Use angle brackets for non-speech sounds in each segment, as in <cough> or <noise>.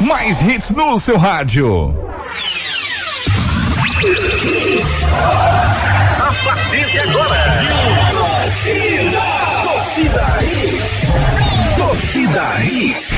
Mais hits no seu rádio. A partir de agora. Torcida. Torcida Hits. Torcida Hits.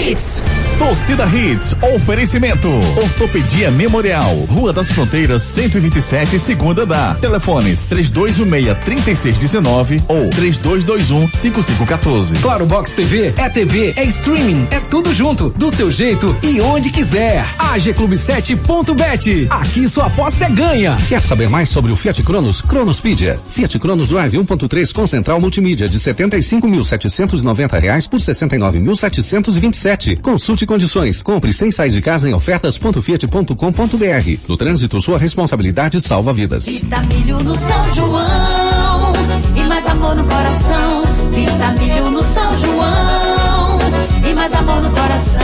Hits. Torcida Hits, oferecimento. Ortopedia Memorial, Rua das Fronteiras, 127, segunda da. Telefones 3216-3619 ou 3221-5514. Claro Box TV é TV, é streaming, é tudo junto, do seu jeito e onde quiser. AG Clube 7.bet. Aqui sua aposta é ganha. Quer saber mais sobre o Fiat Cronos? Cronospedia. Fiat Cronos Drive 1.3 com central multimídia de 75.790 reais por 69.727. Consulte condições. Compre sem sair de casa em ofertas.fiat.com.br. No trânsito, sua responsabilidade salva vidas. Vita milho no São João e mais amor no coração. Vita milho no São João e mais amor no coração.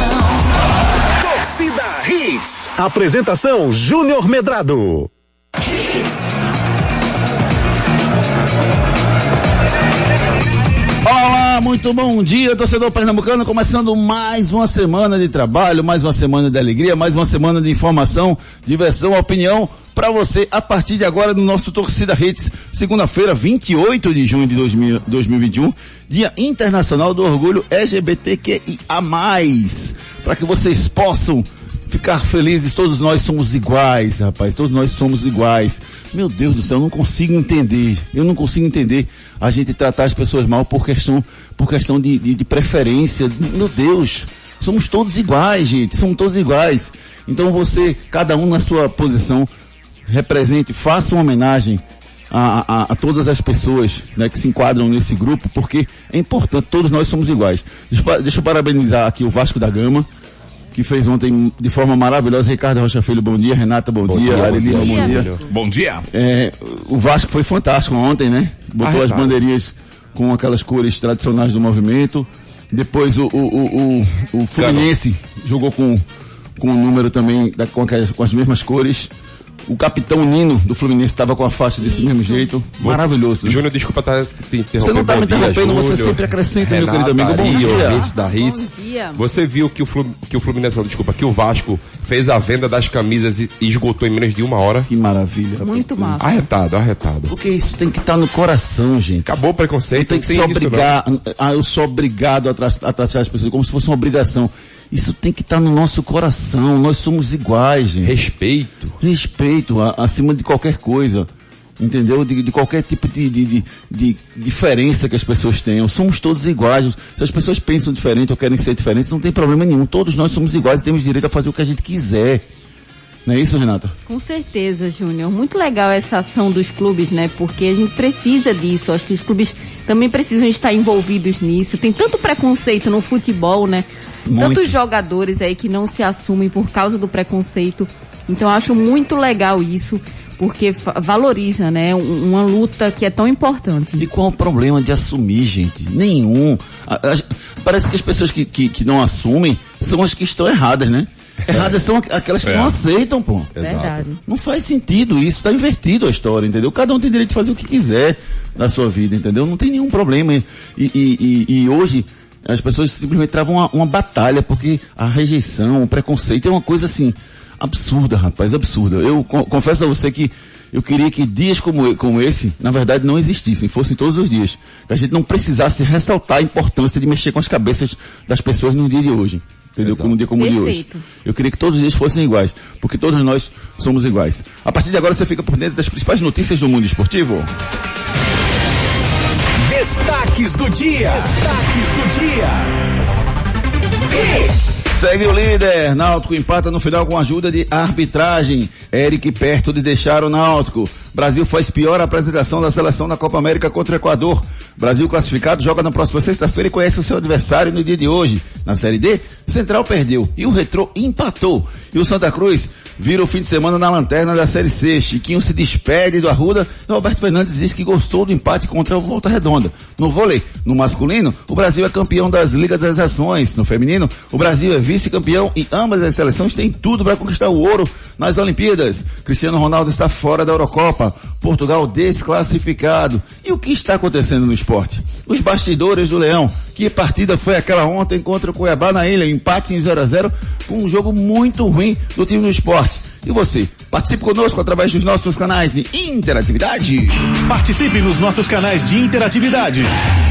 Torcida Hits. Apresentação Júnior Medrado. Muito bom dia, torcedor pernambucano, começando mais uma semana de trabalho, mais uma semana de alegria, mais uma semana de informação, diversão, opinião para você a partir de agora no nosso Torcida Hits, segunda-feira, 28 de junho de 2000, 2021, Dia Internacional do Orgulho LGBTQIA+, para que vocês possam ficar felizes, todos nós somos iguais, rapaz, todos nós somos iguais. Meu Deus do céu, eu não consigo entender, eu não consigo entender a gente tratar as pessoas mal por questão, por questão de, de, de preferência. Meu Deus, somos todos iguais, gente, somos todos iguais. Então você, cada um na sua posição, represente, faça uma homenagem a, a, a, todas as pessoas né, que se enquadram nesse grupo, porque é importante, todos nós somos iguais. Deixa, deixa eu parabenizar aqui o Vasco da Gama, que fez ontem de forma maravilhosa. Ricardo Rocha Filho, bom dia. Renata, bom, bom dia. dia Arilina, bom, bom dia. Bom dia. É, o Vasco foi fantástico ontem, né? Botou as bandeirinhas com aquelas cores tradicionais do movimento. Depois o, o, o, o, o Fluminense jogou com, com um número também da, com, aquelas, com as mesmas cores. O capitão Nino do Fluminense estava com a faixa desse Isso. mesmo jeito. Maravilhoso. Júnior, desculpa estar tá te interrompendo. Você não está me interrompendo, você sempre acrescenta, Renata, meu querido amigo. Bom dia. Ouvintes da Hits. Bom dia. Você viu que o, que o Fluminense, desculpa, que o Vasco fez a venda das camisas e, esgotou em menos de uma hora. Que maravilha. Muito massa. Arretado, arretado. Porque isso tem que estar tá no coração, gente. Acabou o preconceito. Tem que ser obrigado. Ah, eu sou obrigado a, tra a tratar as pessoas como se fosse uma obrigação. Isso tem que estar no nosso coração. Nós somos iguais, gente. Respeito. Respeito, a, acima de qualquer coisa. Entendeu? De, de qualquer tipo de, de, de, de, diferença que as pessoas tenham. Somos todos iguais. Se as pessoas pensam diferente ou querem ser diferentes, não tem problema nenhum. Todos nós somos iguais e temos direito a fazer o que a gente quiser. Não é isso, Renata? Com certeza, Júnior. Muito legal essa ação dos clubes, né? Porque a gente precisa disso. Acho que os clubes também precisam estar envolvidos nisso. Tem tanto preconceito no futebol, né? Muito. Tantos jogadores aí que não se assumem por causa do preconceito. Então acho muito legal isso, porque valoriza, né, uma luta que é tão importante. E qual o problema de assumir, gente? Nenhum. Parece que as pessoas que, que, que, não assumem são as que estão erradas, né? Erradas são aquelas que é. não aceitam, pô. Verdade. Não faz sentido isso, está invertido a história, entendeu? Cada um tem direito de fazer o que quiser na sua vida, entendeu? Não tem nenhum problema. E, e, e, e hoje as pessoas simplesmente travam uma, uma batalha porque a rejeição, o preconceito é uma coisa assim absurda, rapaz, absurda. Eu confesso a você que eu queria que dias como, como esse, na verdade, não existissem, fossem todos os dias. Que a gente não precisasse ressaltar a importância de mexer com as cabeças das pessoas no dia de hoje. Entendeu? Exato. Como um dia como o de hoje. Eu queria que todos os dias fossem iguais, porque todos nós somos iguais. A partir de agora você fica por dentro das principais notícias do mundo esportivo. Destaques do dia. Destaques do dia. Segue o líder. Náutico empata no final com ajuda de arbitragem. Eric perto de deixar o Náutico. Brasil faz pior apresentação da seleção na Copa América contra o Equador. Brasil classificado joga na próxima sexta-feira e conhece o seu adversário no dia de hoje. Na Série D, Central perdeu e o Retrô empatou. E o Santa Cruz vira o fim de semana na lanterna da Série C. Chiquinho se despede do Arruda e Roberto Fernandes diz que gostou do empate contra o Volta Redonda. No vôlei, no masculino, o Brasil é campeão das Ligas das Ações. No feminino, o Brasil é vice-campeão e ambas as seleções têm tudo para conquistar o ouro nas Olimpíadas. Cristiano Ronaldo está fora da Eurocopa. Europa. Portugal desclassificado. E o que está acontecendo no esporte? Os bastidores do Leão. Que partida foi aquela ontem contra o Cuiabá na ilha? Empate em 0 a 0 com um jogo muito ruim do time do esporte. E você? Participe conosco através dos nossos canais de interatividade. Participe nos nossos canais de interatividade.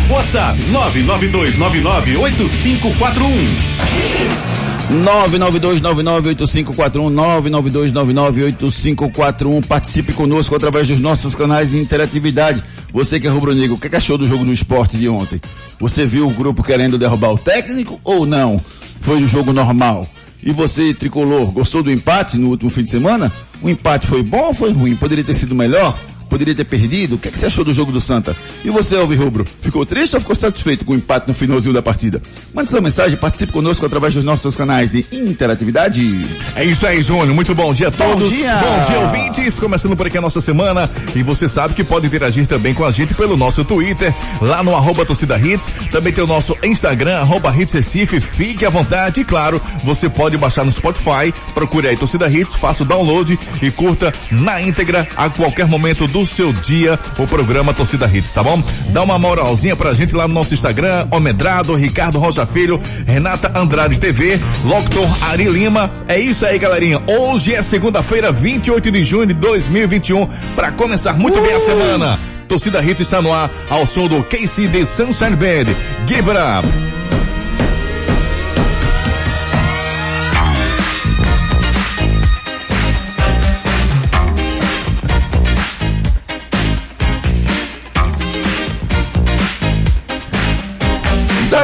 WhatsApp 992998541. 992998541 992998541 Participe conosco através dos nossos canais de interatividade. Você que é rubro-negro, o que, é que achou do jogo do esporte de ontem? Você viu o grupo querendo derrubar o técnico ou não? Foi um jogo normal? E você, tricolor, gostou do empate no último fim de semana? O empate foi bom ou foi ruim? Poderia ter sido melhor? Poderia ter perdido? O que, é que você achou do jogo do Santa? E você, Alvi Rubro, ficou triste ou ficou satisfeito com o empate no finalzinho da partida? Mande sua mensagem, participe conosco através dos nossos canais de interatividade. É isso aí, Júnior. Muito bom dia a todos. Bom dia. Bom dia, ouvintes. Começando por aqui a nossa semana. E você sabe que pode interagir também com a gente pelo nosso Twitter, lá no arroba torcida hits. Também tem o nosso Instagram, arroba hits Recife. Fique à vontade. E claro, você pode baixar no Spotify, procure aí torcida hits, faça o download e curta na íntegra a qualquer momento do seu dia o programa Torcida Hits, tá bom? Dá uma moralzinha pra gente lá no nosso Instagram, Omedrado, Ricardo Rocha Filho, Renata Andrade TV, Locutor Ari Lima. É isso aí, galerinha. Hoje é segunda-feira, 28 de junho de 2021, para começar muito uh! bem a semana. Torcida Hits está no ar ao som do Casey The Sunshine Band. Give it up.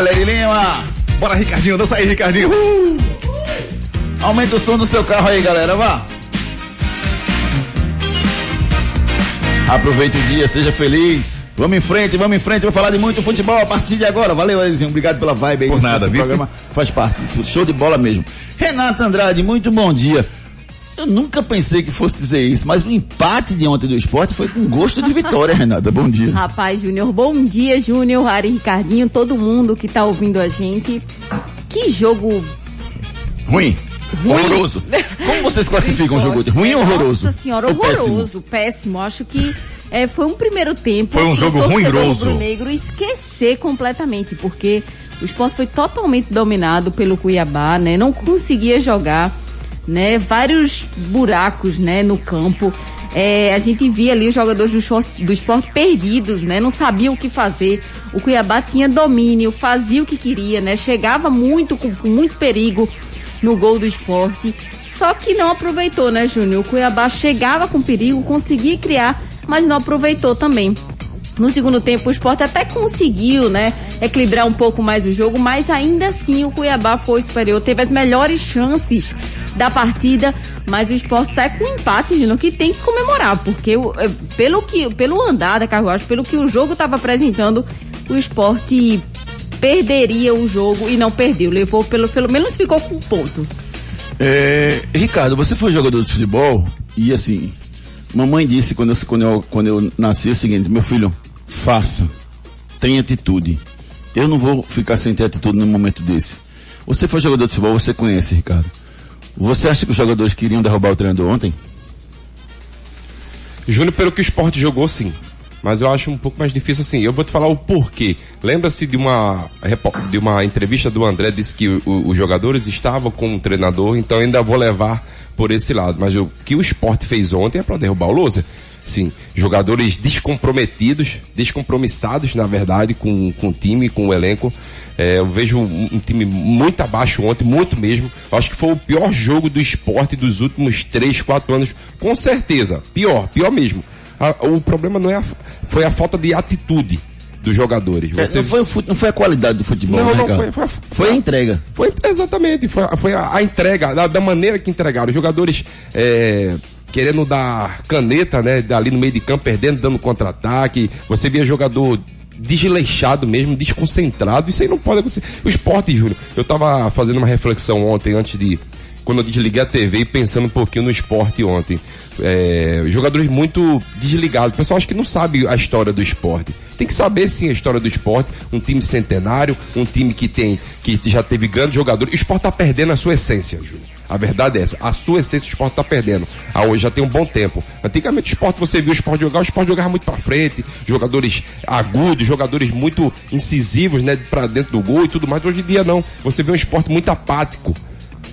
Dale Lima. Bora, Ricardinho, dança aí, Ricardinho. Uh! Aumenta o som do seu carro aí, galera, vá. Aproveite o dia, seja feliz. Vamos em frente, vamos em frente, vou falar de muito futebol a partir de agora. Valeu, Elizinho, obrigado pela vibe aí. Por nada, esse programa faz parte, show de bola mesmo. Renata Andrade, muito bom dia. Eu nunca pensei que fosse dizer isso, mas o empate de ontem do esporte foi com gosto de vitória, <laughs> Renata. Bom dia. Rapaz, Júnior, bom dia, Júnior, Ari Ricardinho, todo mundo que tá ouvindo a gente. Que jogo ruim. Ruim. Horroroso. Como vocês classificam o jogo? Ruim ou horroroso? Nossa senhora, horroroso, péssimo. péssimo. Acho que é, foi um primeiro tempo. Foi um jogo ruinoso. negro esquecer completamente, porque o esporte foi totalmente dominado pelo Cuiabá, né? Não conseguia jogar né? Vários buracos, né? No campo. É, a gente via ali os jogadores do, short, do esporte perdidos, né? Não sabiam o que fazer. O Cuiabá tinha domínio, fazia o que queria, né? Chegava muito, com, com muito perigo no gol do esporte. Só que não aproveitou, né, Júnior? O Cuiabá chegava com perigo, conseguia criar, mas não aproveitou também. No segundo tempo, o esporte até conseguiu, né, equilibrar um pouco mais o jogo, mas ainda assim o Cuiabá foi superior, teve as melhores chances da partida, mas o esporte sai com um empate, Gino, que tem que comemorar, porque é, pelo, que, pelo andar da carruagem, pelo que o jogo estava apresentando, o esporte perderia o jogo e não perdeu. Levou, pelo, pelo menos ficou com um ponto. É, Ricardo, você foi jogador de futebol e assim, mamãe disse quando eu, quando eu, quando eu nasci o seguinte, meu filho, faça, tenha atitude. Eu não vou ficar sem ter atitude num momento desse. Você foi jogador de futebol, você conhece, Ricardo. Você acha que os jogadores queriam derrubar o treinador ontem? Júnior, pelo que o esporte jogou, sim. Mas eu acho um pouco mais difícil assim. Eu vou te falar o porquê. Lembra-se de uma, de uma entrevista do André, disse que o, os jogadores estavam com o treinador, então ainda vou levar por esse lado. Mas o que o esporte fez ontem é para derrubar o Lousa. Sim, jogadores descomprometidos, descompromissados, na verdade, com, com o time, com o elenco. É, eu vejo um, um, time muito abaixo ontem, muito mesmo. Eu acho que foi o pior jogo do esporte dos últimos 3, 4 anos, com certeza. Pior, pior mesmo. A, o problema não é a, foi a falta de atitude dos jogadores. Você... É, não, foi, não foi a qualidade do futebol, não, né, não, foi, foi, foi, a entrega. Foi, exatamente, foi, foi a, a entrega, da, da, maneira que entregaram. Os jogadores é, querendo dar caneta, né? Ali no meio de campo, perdendo, dando contra-ataque. Você via jogador desleixado mesmo, desconcentrado. Isso aí não pode acontecer. O esporte, Júnior, eu tava fazendo uma reflexão ontem antes de, quando eu desliguei a TV e pensando um pouquinho no esporte ontem. É, jogadores muito desligados. O pessoal acho que não sabe a história do esporte. Tem que saber sim a história do esporte. Um time centenário, um time que tem, que já teve grandes jogadores. O esporte tá perdendo a sua essência, Júlio. A verdade é essa. A sua essência o esporte tá perdendo. Ah, hoje já tem um bom tempo. Antigamente o esporte, você viu o esporte jogar, o esporte jogava muito para frente, jogadores agudos, jogadores muito incisivos, né, para dentro do gol e tudo mais. Hoje em dia não. Você vê um esporte muito apático.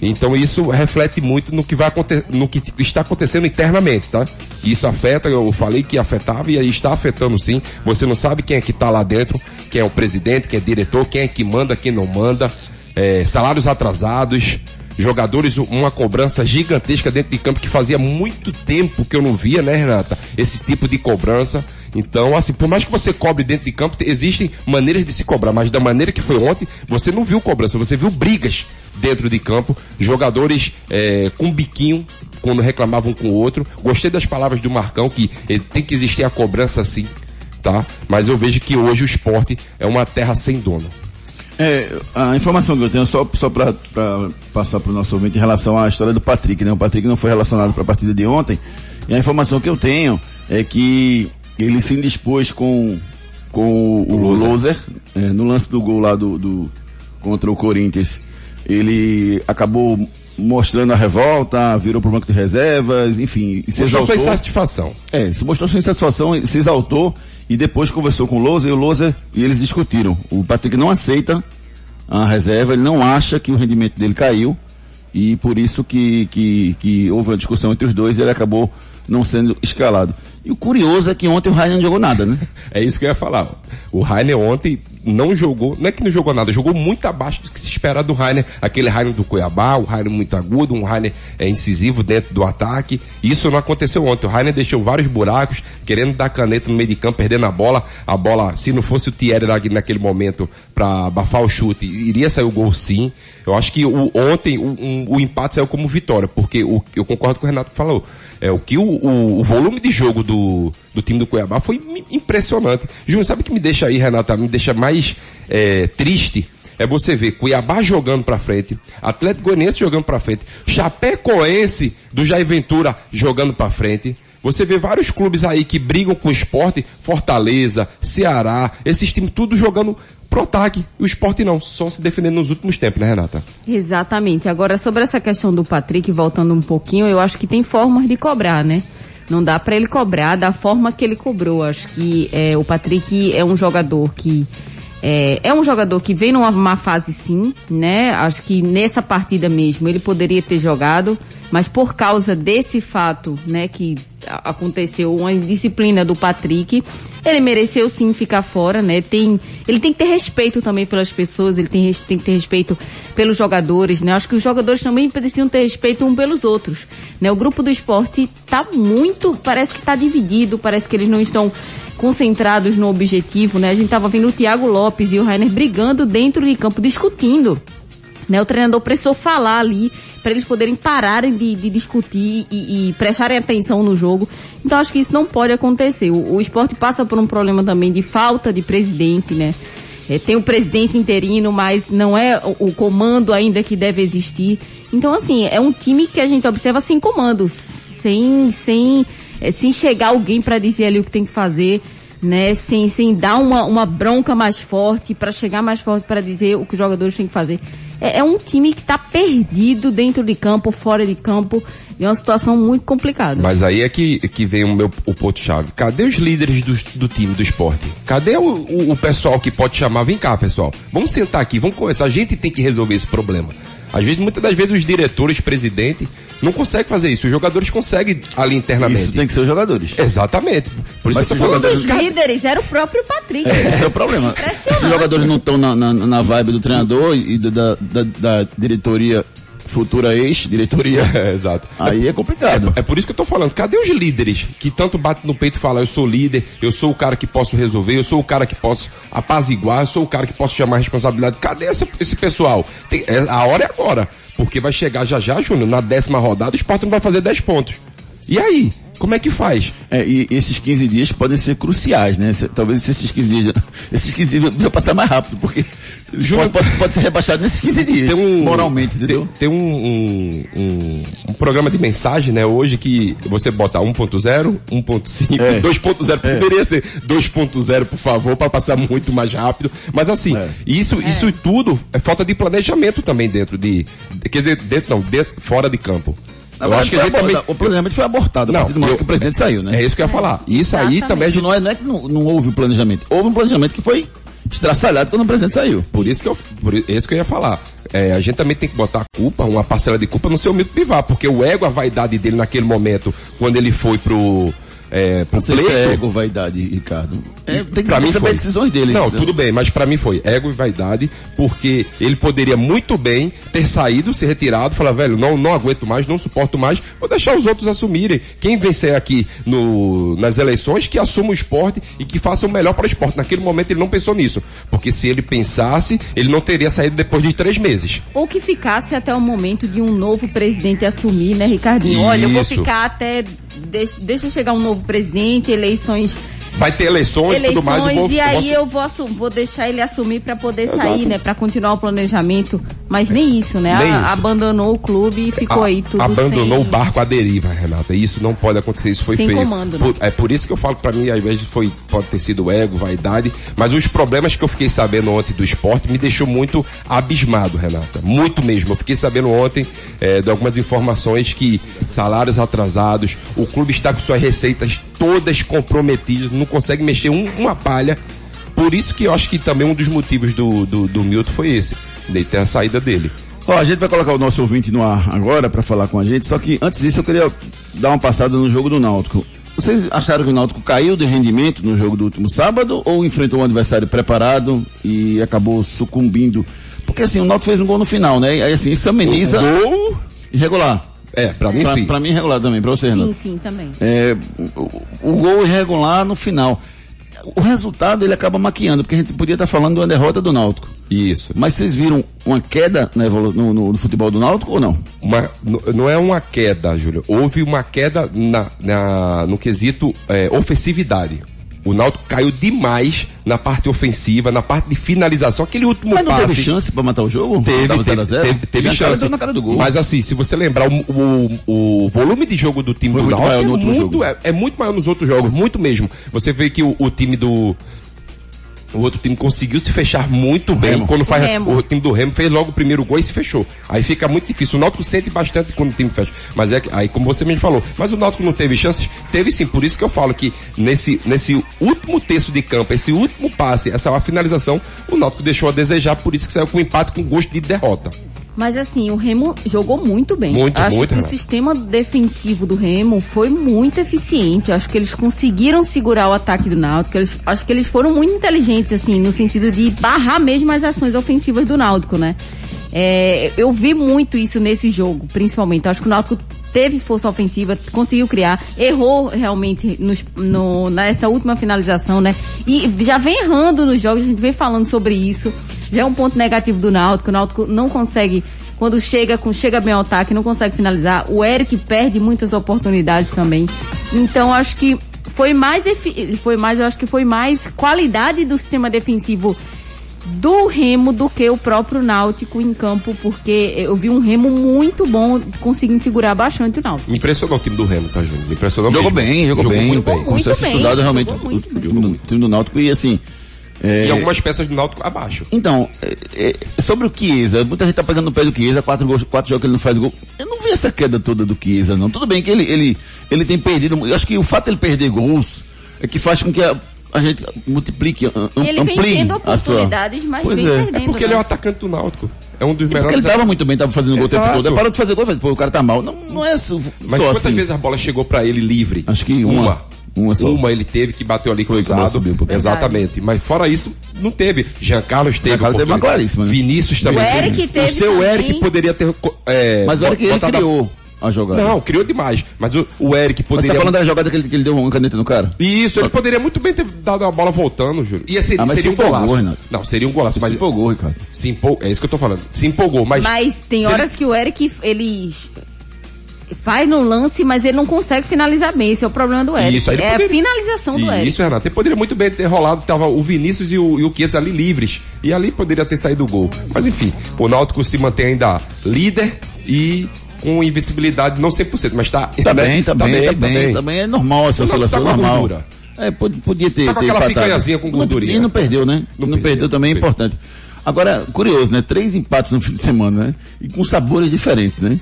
Então isso reflete muito no que vai no que está acontecendo internamente, tá? Isso afeta, eu falei que afetava e está afetando sim. Você não sabe quem é que está lá dentro, quem é o presidente, quem é diretor, quem é que manda, quem não manda, é, salários atrasados, jogadores, uma cobrança gigantesca dentro de campo que fazia muito tempo que eu não via, né, Renata? Esse tipo de cobrança. Então, assim, por mais que você cobre dentro de campo, existem maneiras de se cobrar, mas da maneira que foi ontem, você não viu cobrança, você viu brigas dentro de campo, jogadores é, com biquinho quando reclamavam um com o outro. Gostei das palavras do Marcão que ele tem que existir a cobrança sim, tá? Mas eu vejo que hoje o esporte é uma terra sem dono. É, a informação que eu tenho, só, só para passar para o nosso ouvinte em relação à história do Patrick, né? O Patrick não foi relacionado para a partida de ontem, e a informação que eu tenho é que ele se indispôs com, com o, o Loser, é, no lance do gol lá do, do, contra o Corinthians. Ele acabou mostrando a revolta, virou pro banco de reservas, enfim, se mostrou exaltou. sua insatisfação. É, se mostrou sua insatisfação, se exaltou e depois conversou com o Lousa e o Lousa e eles discutiram. O Patrick não aceita a reserva, ele não acha que o rendimento dele caiu e por isso que, que, que houve uma discussão entre os dois e ele acabou não sendo escalado. E o curioso é que ontem o Rainer não jogou nada, né? <laughs> é isso que eu ia falar. O Rainer ontem não jogou, não é que não jogou nada, jogou muito abaixo do que se espera do Rainer. Aquele Rainer do Cuiabá, o Rainer muito agudo, um Rainer é, incisivo dentro do ataque. Isso não aconteceu ontem. O Rainer deixou vários buracos, querendo dar caneta no meio de campo, perdendo a bola. A bola, se não fosse o Thierry naquele momento para abafar o chute, iria sair o gol sim. Eu acho que o, ontem o, um, o empate saiu como vitória, porque o, eu concordo com o Renato que falou. É, o que o, o, o volume de jogo do, do time do Cuiabá foi impressionante. Júnior, sabe o que me deixa aí, Renata, me deixa mais é, triste? É você ver Cuiabá jogando pra frente, Atlético Goianiense jogando pra frente, Chapecoense do Jair Ventura jogando pra frente. Você vê vários clubes aí que brigam com o esporte, Fortaleza, Ceará, esses times tudo jogando pro ataque. O esporte não, só se defendendo nos últimos tempos, né, Renata? Exatamente. Agora, sobre essa questão do Patrick, voltando um pouquinho, eu acho que tem formas de cobrar, né? Não dá para ele cobrar da forma que ele cobrou. Acho que é, o Patrick é um jogador que é, é, um jogador que vem numa má fase sim, né? Acho que nessa partida mesmo ele poderia ter jogado, mas por causa desse fato, né, que aconteceu uma indisciplina do Patrick, ele mereceu sim ficar fora, né? Tem, ele tem que ter respeito também pelas pessoas, ele tem, tem que ter respeito pelos jogadores, né? Acho que os jogadores também precisam ter respeito um pelos outros, né? O grupo do esporte tá muito, parece que tá dividido, parece que eles não estão concentrados no objetivo, né? A gente tava vendo o Thiago Lopes e o Rainer brigando dentro de campo, discutindo. Né? O treinador precisou falar ali para eles poderem pararem de, de discutir e, e, prestarem atenção no jogo. Então acho que isso não pode acontecer. O, o esporte passa por um problema também de falta de presidente, né? É, tem o presidente interino, mas não é o, o, comando ainda que deve existir. Então, assim, é um time que a gente observa sem comando, sem, sem é, sem chegar alguém para dizer ali o que tem que fazer, né? Sem, sem dar uma, uma bronca mais forte, para chegar mais forte para dizer o que os jogadores têm que fazer. É, é um time que está perdido dentro de campo, fora de campo, e é uma situação muito complicada. Mas aí é que, que vem o meu o ponto-chave. Cadê os líderes do, do time do esporte? Cadê o, o, o pessoal que pode chamar? Vem cá, pessoal. Vamos sentar aqui, vamos conversar. A gente tem que resolver esse problema. Às vezes, muitas das vezes, os diretores, presidente, não conseguem fazer isso. Os jogadores conseguem ali internamente. Isso tem que ser os jogadores. Exatamente. Por isso Mas que os jogadores... líderes era o próprio Patrick. É, esse é o problema. Se os jogadores não estão na, na, na, vibe do treinador e da, da, da diretoria futura ex-diretoria. <laughs> É, exato. Aí é complicado. É, é, por isso que eu tô falando. Cadê os líderes que tanto batem no peito e falam, eu sou líder, eu sou o cara que posso resolver, eu sou o cara que posso apaziguar, eu sou o cara que posso chamar a responsabilidade. Cadê esse, esse pessoal? Tem, é, a hora é agora. Porque vai chegar já já, Júnior, na décima rodada, o Sport não vai fazer 10 pontos. E aí? Como é que faz? É, e esses 15 dias podem ser cruciais, né? Se- Talvez esses 15 dias, <laughs> esses 15 dias deviam passar mais rápido, porque Júnior- pode, pode, pode ser rebaixado nesses 15 dias, moralmente, entendeu? Tem, tem um, um, um, um programa de mensagem, né, hoje que você bota 1.0, 1.5, É. 2.0, poderia ser 2.0, por favor, para passar muito mais rápido. Mas assim, É. isso, isso tudo é falta de planejamento também dentro de, de- quer dizer, dentro não, dentro, fora de campo. Na Eu verdade, acho que a gente também, o planejamento foi abortado a Não, partir do momento eu- que o presidente saiu, né? é isso que eu ia falar. Isso aí também a Não é, não é que não, não houve o planejamento. Houve um planejamento que foi estraçalhado quando o presidente saiu. Por isso que eu, por isso que eu ia falar. É, a gente também tem que botar a culpa, uma parcela de culpa no seu Milton Bivar, porque o ego, a vaidade dele naquele momento, quando ele foi pro, é, pro se pleito. é ego, vaidade, Ricardo. É, tem que Pra mim saber foi. decisões dele. Não, entendeu? tudo bem, mas pra mim foi ego e vaidade, porque ele poderia muito bem ter saído, se retirado, falar, velho, não, não aguento mais, não suporto mais, vou deixar os outros assumirem. Quem vencer aqui no, nas eleições, que assuma o esporte e que faça o melhor para o esporte. Naquele momento ele não pensou nisso, porque se ele pensasse, ele não teria saído depois de três meses. Ou que ficasse até o momento de um novo presidente assumir, né, Ricardinho? Olha, eu vou Isso. ficar até. Deixa, deixa chegar um novo presidente, eleições. Vai ter eleições e tudo mais. Eleições, eu vou- e aí eu vou, vou deixar ele assumir pra poder Exato. sair, né? Pra continuar o planejamento. Mas nem isso, né? Nem A- isso. Abandonou o clube e ficou A- aí tudo abandonou sem... o barco à deriva, Renata. Isso não pode acontecer, isso foi Sem feio. comando, né? Por- é por isso que eu falo pra mim, às vezes, foi, pode ter sido ego, vaidade, mas os problemas que eu fiquei sabendo ontem do esporte me deixou muito abismado, Renata. Muito mesmo. Eu fiquei sabendo ontem eh, de algumas informações que salários atrasados, o clube está com suas receitas todas comprometidas, não consegue mexer um- uma palha. Por isso que eu acho que também um dos motivos do, do, do Milton foi esse, de ter a saída dele. Ó, a gente vai colocar o nosso ouvinte no ar agora para falar com a gente, só que antes disso eu queria dar uma passada no jogo do Náutico. Vocês acharam que o Náutico caiu de rendimento no jogo do último sábado ou enfrentou um adversário preparado e acabou sucumbindo? Porque assim, o Náutico fez um gol no final, né? Aí assim, isso ameniza Gol, irregular. É, pra mim Pra, sim. pra mim irregular também, pra você, Sim, Renato. sim, também. É, o, o gol irregular no final. O resultado ele acaba maquiando, porque a gente podia estar falando de uma derrota do Náutico. Isso. Mas vocês viram uma queda no, no- no futebol do Náutico ou não? Uma- não é uma queda, Júlio. Houve uma queda na, na- no quesito é, ofensividade. O Náutico caiu demais na parte ofensiva, na parte de finalização. Aquele último Mas não passe. teve chance pra matar o jogo? Teve, teve, 0 a 0? teve, teve chance. Mas assim, se você lembrar, o, o, o volume de jogo do time Foi do Náutico é, muito, é, é muito maior nos outros jogos, muito mesmo. Você vê que o, o time do. O outro time conseguiu se fechar muito bem. Remo. Quando faz O Remo. o time do Remo fez logo o primeiro gol e se fechou. Aí fica muito difícil. O Náutico sente bastante quando o time fecha. Mas é que, aí como você mesmo falou, mas o Náutico não teve chances? Teve sim, por isso que eu falo que nesse, nesse último terço de campo, esse último passe, essa finalização, o Náutico deixou a desejar, por isso que saiu com empate com gosto de derrota. Mas assim, o Remo jogou muito bem. Muito, Acho muito, que o sistema defensivo do Remo foi muito eficiente. Acho que eles conseguiram segurar o ataque do Náutico. Eles, acho que eles foram muito inteligentes, assim, no sentido de barrar mesmo as ações ofensivas do Náutico, né? É, eu vi muito isso nesse jogo, principalmente. Acho que o Náutico teve força ofensiva, conseguiu criar, errou realmente nos, no, nessa última finalização, né? E já vem errando nos jogos, a gente vem falando sobre isso. Já é um ponto negativo do Náutico. O Náutico não consegue, quando chega, com, chega bem ao ataque, não consegue finalizar. O Eric perde muitas oportunidades também. Então acho que foi mais, foi mais, eu acho que foi mais qualidade do sistema defensivo do Remo do que o próprio Náutico em campo, porque eu vi um Remo muito bom conseguindo segurar bastante o Náutico. Me impressionou o time do Remo, tá, Júnior? Me impressionou Jogou mesmo. bem, jogou, bem. muito bem. Com sucesso Muito bem, estudado realmente jogou o, muito o bem. time, do, time do Náutico. E assim. é, E algumas peças do Náutico abaixo. Então, é, é, sobre o Chiesa, muita gente tá pegando no pé do Chiesa, quatro, gols, quatro jogos que ele não faz gol. Eu não vi essa queda toda do Chiesa, não. Tudo bem que ele, ele, ele tem perdido, eu acho que o fato de ele perder gols é que faz com que a, a gente multiplique, am, Ele vem amplie tendo a sua... oportunidades, mas Pois vem é. perdendo. É porque ele é né? atacante do Náutico. É um dos Porque melhores. ele tava muito bem, tava fazendo gol o tempo Exato. todo. Ele parou de fazer gol, fez, pô, o cara tá mal. Não, não é só, Mas só quantas assim. vezes a bola chegou pra ele livre? Acho que uma. Uma só. Uma ele teve que bateu ali cruzado. subiu. Exatamente. Mas fora isso, não teve. Jean Carlos teve. Jean Carlos teve uma claríssima, né? Vinícius também O Eric teve O seu também. Eric poderia ter. É, Mas o Eric ele criou a jogada. Não, criou demais. Mas o, o Eric Mas você poderia. tá falando da jogada que ele, que ele deu uma caneta no cara? Isso, ele poderia muito bem ter dado a bola voltando, Júlio. Ia ser, Ah, mas seria se um empolgou, golaço. Renato. Não, seria um golaço. Mas se empolgou, Ricardo. se empolgou. É isso que eu tô falando. Se empolgou, mas. Mas tem se horas ele- que o Eric, ele faz no lance, mas ele não consegue finalizar bem. Esse é o problema do Eric. Isso, é poderia- a finalização do Eric. Isso, Renato. Ele poderia muito bem ter rolado, tava o Vinícius e o, e o Chiesa ali livres. E ali poderia ter saído o gol. Mas enfim, o Náutico se mantém ainda líder e com invencibilidade, não 100%, mas tá... Tá né? bem, tá bem, tá bem, tá bem. É normal essa Tá- tá normal. gordura. É, pod- podia ter, Tá com ter aquela picanhazinha com gordurinha. E não perdeu, né? Não Não, perdeu, perdeu também é importante. Agora, curioso, né? Três empates no fim de semana, né? E com sabores diferentes, né?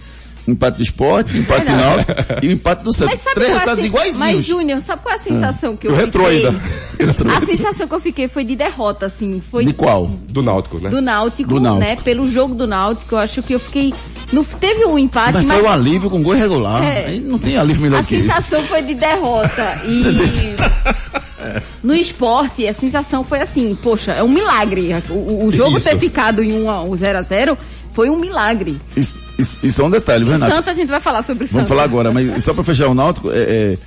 Empate do esporte, empate do. Náutico e o empate do Santos. Mas sabe Três é a resultados sen- iguaizinhos. Mas, Júnior, sabe qual é a sensação que eu O retrô fiquei? ainda. <laughs> A sensação que eu fiquei foi de derrota, assim. Foi De qual? Do Náutico, né? do Náutico, Do Náutico. né? Pelo jogo do Náutico, eu acho que eu fiquei. Não teve um empate, Mas mas, foi um alívio com gol irregular. É. Aí não tem alívio melhor a que esse. sensação foi de derrota. <laughs> E no esporte, a sensação foi assim, poxa, é um milagre. O, o- jogo Isso. ter ficado em 1 a 1 0 a 0 foi um milagre. Isso, isso, isso é um detalhe, O Renato. Santos a gente vai falar sobre o Vamos falar agora, mas só para fechar o Náutico, é, é,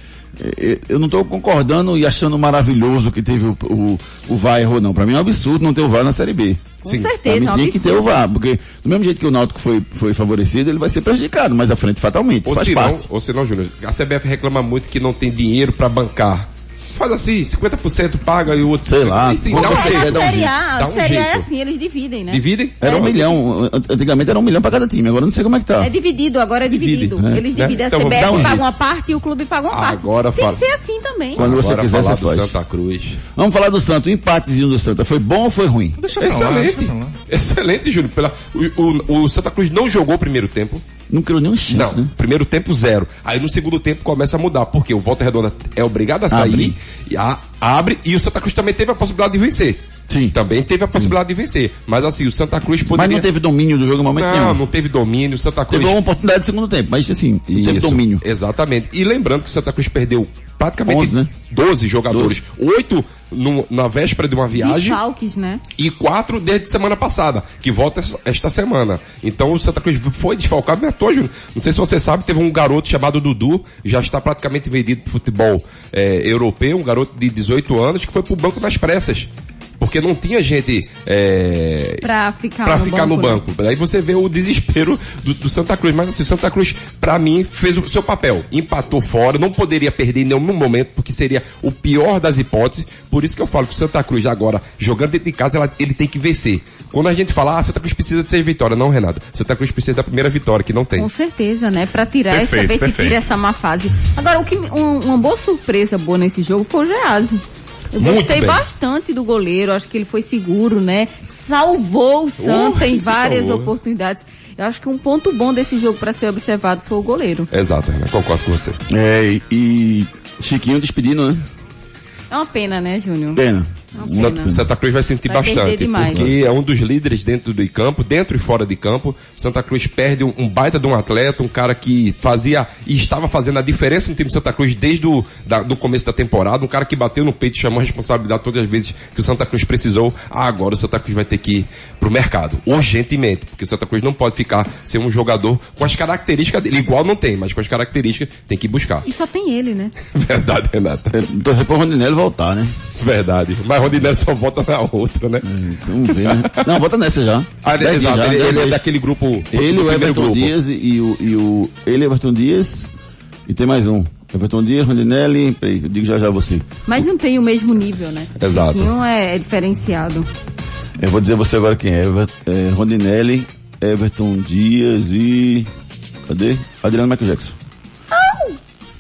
é, eu não estou concordando e achando maravilhoso que teve o, o, o VAR errou, não. Para mim é um absurdo não ter o VAR na Série B. Com Sim. Pra certeza, mim é um tinha que ter o. VAR, porque do mesmo jeito que o Náutico foi, foi favorecido, ele vai ser prejudicado, mas à frente fatalmente, Ou faz se não, parte. ou se não, Júnior, a CBF reclama muito que não tem dinheiro pra bancar. Faz assim, 50% paga e o outro... Sei lá, Sim, vou dá um É, jeito. dar um a Série jeito. A, Dá um Série A é assim, eles dividem, né? Dividem? Era um milhão, antigamente era um milhão para cada time, agora eu não sei como é que tá. É dividido, agora é Divide, dividido. né? Eles Né? dividem, Então a CBF dar um paga uma parte e o clube paga uma parte. Agora Tem fala. que ser assim também. Quando você Agora quiser, falar você do faz. Santa Cruz. Vamos falar do Santos, o empatezinho do Santa, foi bom ou foi ruim? Deixa lá, Excelente. deixa pra lá. Excelente, Júnior. Pela, o, o- o Santa Cruz não jogou o primeiro tempo. Não criou nenhum chance, Não, né? primeiro tempo zero. Aí no segundo tempo começa a mudar, porque o Volta Redonda é obrigado a sair, Abre. e a- abre, e o Santa Cruz também teve a possibilidade de vencer. Sim. Também teve a possibilidade de vencer. Mas assim, o Santa Cruz Mas poderia... não teve domínio do jogo no momento Não, nenhum. não teve domínio. O Santa Cruz... Teve uma oportunidade de segundo tempo, mas assim, não teve domínio. Exatamente. E lembrando que o Santa Cruz perdeu praticamente 11, né? 12 jogadores. Oito no- na véspera de uma viagem Desfalques, né? e quatro desde semana passada, que volta esta semana. Então o Santa Cruz foi desfalcado, não é à toa, Júnior. Não sei se você sabe, teve um garoto chamado Dudu, já está praticamente vendido pro futebol eh, europeu, um garoto de 18 anos, que foi pro banco das pressas. Porque não tinha gente eh, Pra ficar pra no ficar banco, no né? banco. Daí você vê o desespero do, do Santa Cruz. Mas assim, o Santa Cruz, pra mim, fez o seu papel. Empatou fora, não poderia perder em nenhum momento, porque seria o pior das hipóteses. Por isso que eu falo que o Santa Cruz agora, jogando dentro de casa, ela- ele tem que vencer. Quando a gente fala, ah, Santa Cruz precisa de seis vitórias. Não, Renato. Santa Cruz precisa da primeira vitória, que não tem. Com certeza, né? Pra tirar essa, Perfeito, ver se tira essa má fase. Agora, o que, me- um- uma boa surpresa boa nesse jogo foi o Geazi. Eu Muito gostei bem. bastante do goleiro, acho que ele foi seguro, né? Salvou o Santa em se várias salvou. oportunidades. Eu acho que um ponto bom desse jogo pra ser observado foi o goleiro. Exato, Renato. Concordo com você. É, e, e Chiquinho despedindo, né? É uma pena, né, Júnior? Pena. Uma Santa, Cruz vai sentir Vai bastante, demais. porque é um dos líderes dentro do campo, dentro e fora de campo. Santa Cruz perde um, um baita de um atleta, um cara que fazia e estava fazendo a diferença no time de Santa Cruz desde o da, do começo da temporada, um cara que bateu no peito e chamou a responsabilidade todas as vezes que o Santa Cruz precisou. Ah, agora o Santa Cruz vai ter que ir pro mercado, urgentemente, porque o Santa Cruz não pode ficar ser um jogador com as características dele, igual não tem, mas com as características tem que buscar. E só tem ele, né? <laughs> Verdade, Renata. Torcer pro Rondinelli voltar, né? Verdade. Mas Rondinelli só volta na outra, né? Vamos ver, né? Não, volta nessa já. Ah, dias exato. já, ele, dez ele é daquele grupo. Ele, o Everton grupo. Dias e o, e o. Ele, Everton Dias. E tem mais um. Everton Dias, Rondinelli. Peraí, eu digo já já você. Mas não tem o mesmo nível, né? Exato. Chiquinho é, é diferenciado. Eu vou dizer você agora quem é. Ever, é Rondinelli, Everton Dias e. Cadê? Adriano Michael Jackson.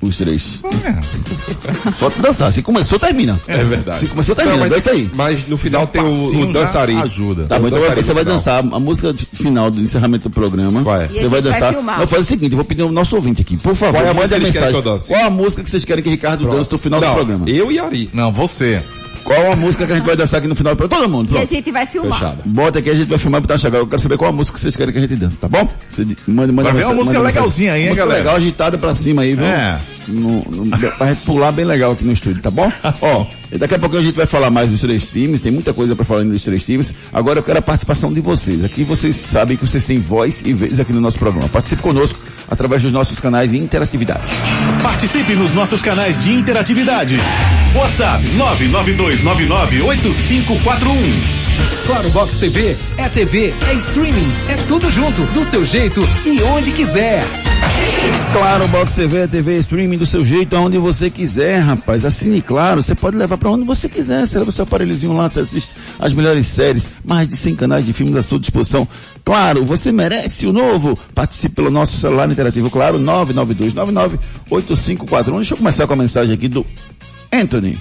Os três. <laughs> Só dançar. Se começou, termina. É verdade. Se começou, Não, termina. mas, Dança aí. mas no final tem o, o já dançarino. ajuda. Tá bom, então você vai dançar a música de- final do encerramento do programa. Qual é? Você vai vai dançar. filmar. Não, faz o seguinte, eu vou pedir ao nosso ouvinte aqui. Por favor, Qual é a a que eles querem mensagem. que eu dance? Qual a música que vocês querem que Ricardo dance no final do Não, programa? eu e Ari. Não, você. Qual a música que a gente vai dançar aqui no final programa? Todo mundo, E a pronto. gente vai filmar. Fechado. Bota aqui, a gente vai filmar e botar chegar. Eu quero saber qual a música que vocês querem que a gente dance, tá bom? Você manda, manda Vai ver uma música legalzinha aí, hein, música galera? legal, agitada pra cima aí, viu? É. No, no, pra gente pular bem legal aqui no estúdio, tá bom? <laughs> Ó, e daqui a pouquinho a gente vai falar mais dos três times, tem muita coisa pra falar dos três times. Agora eu quero a participação de vocês. Aqui vocês sabem que vocês têm voz e vez aqui no nosso programa. Participe conosco através dos nossos canais de interatividade. Participe nos nossos canais de interatividade. WhatsApp 992998541. Claro Box TV é TV, é streaming, é tudo junto, do seu jeito e onde quiser. Claro, Box TV, TV streaming do seu jeito, aonde você quiser, rapaz. Assine Claro, você pode levar para onde você quiser. Você leva seu aparelhozinho lá, você assiste as melhores séries, mais de 100 canais de filmes à sua disposição. Claro, você merece o novo. Participe pelo nosso celular interativo, claro, 992998541. Deixa eu começar com a mensagem aqui do Anthony.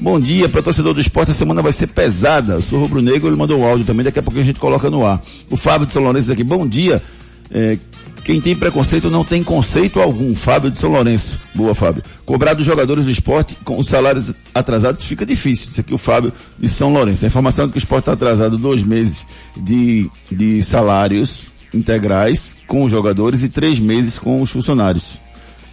Bom dia, para o torcedor do esporte, a semana vai ser pesada. Eu sou rubro-negro, ele mandou o áudio também, daqui a pouco a gente coloca no ar. O Fábio de São Lourenço aqui, bom dia. É, quem tem preconceito não tem conceito algum. Fábio de São Lourenço. Boa, Fábio. Cobrar dos jogadores do esporte com os salários atrasados fica difícil. Isso aqui é o Fábio de São Lourenço. A informação é que o esporte está atrasado dois meses de, de salários integrais com os jogadores e três meses com os funcionários.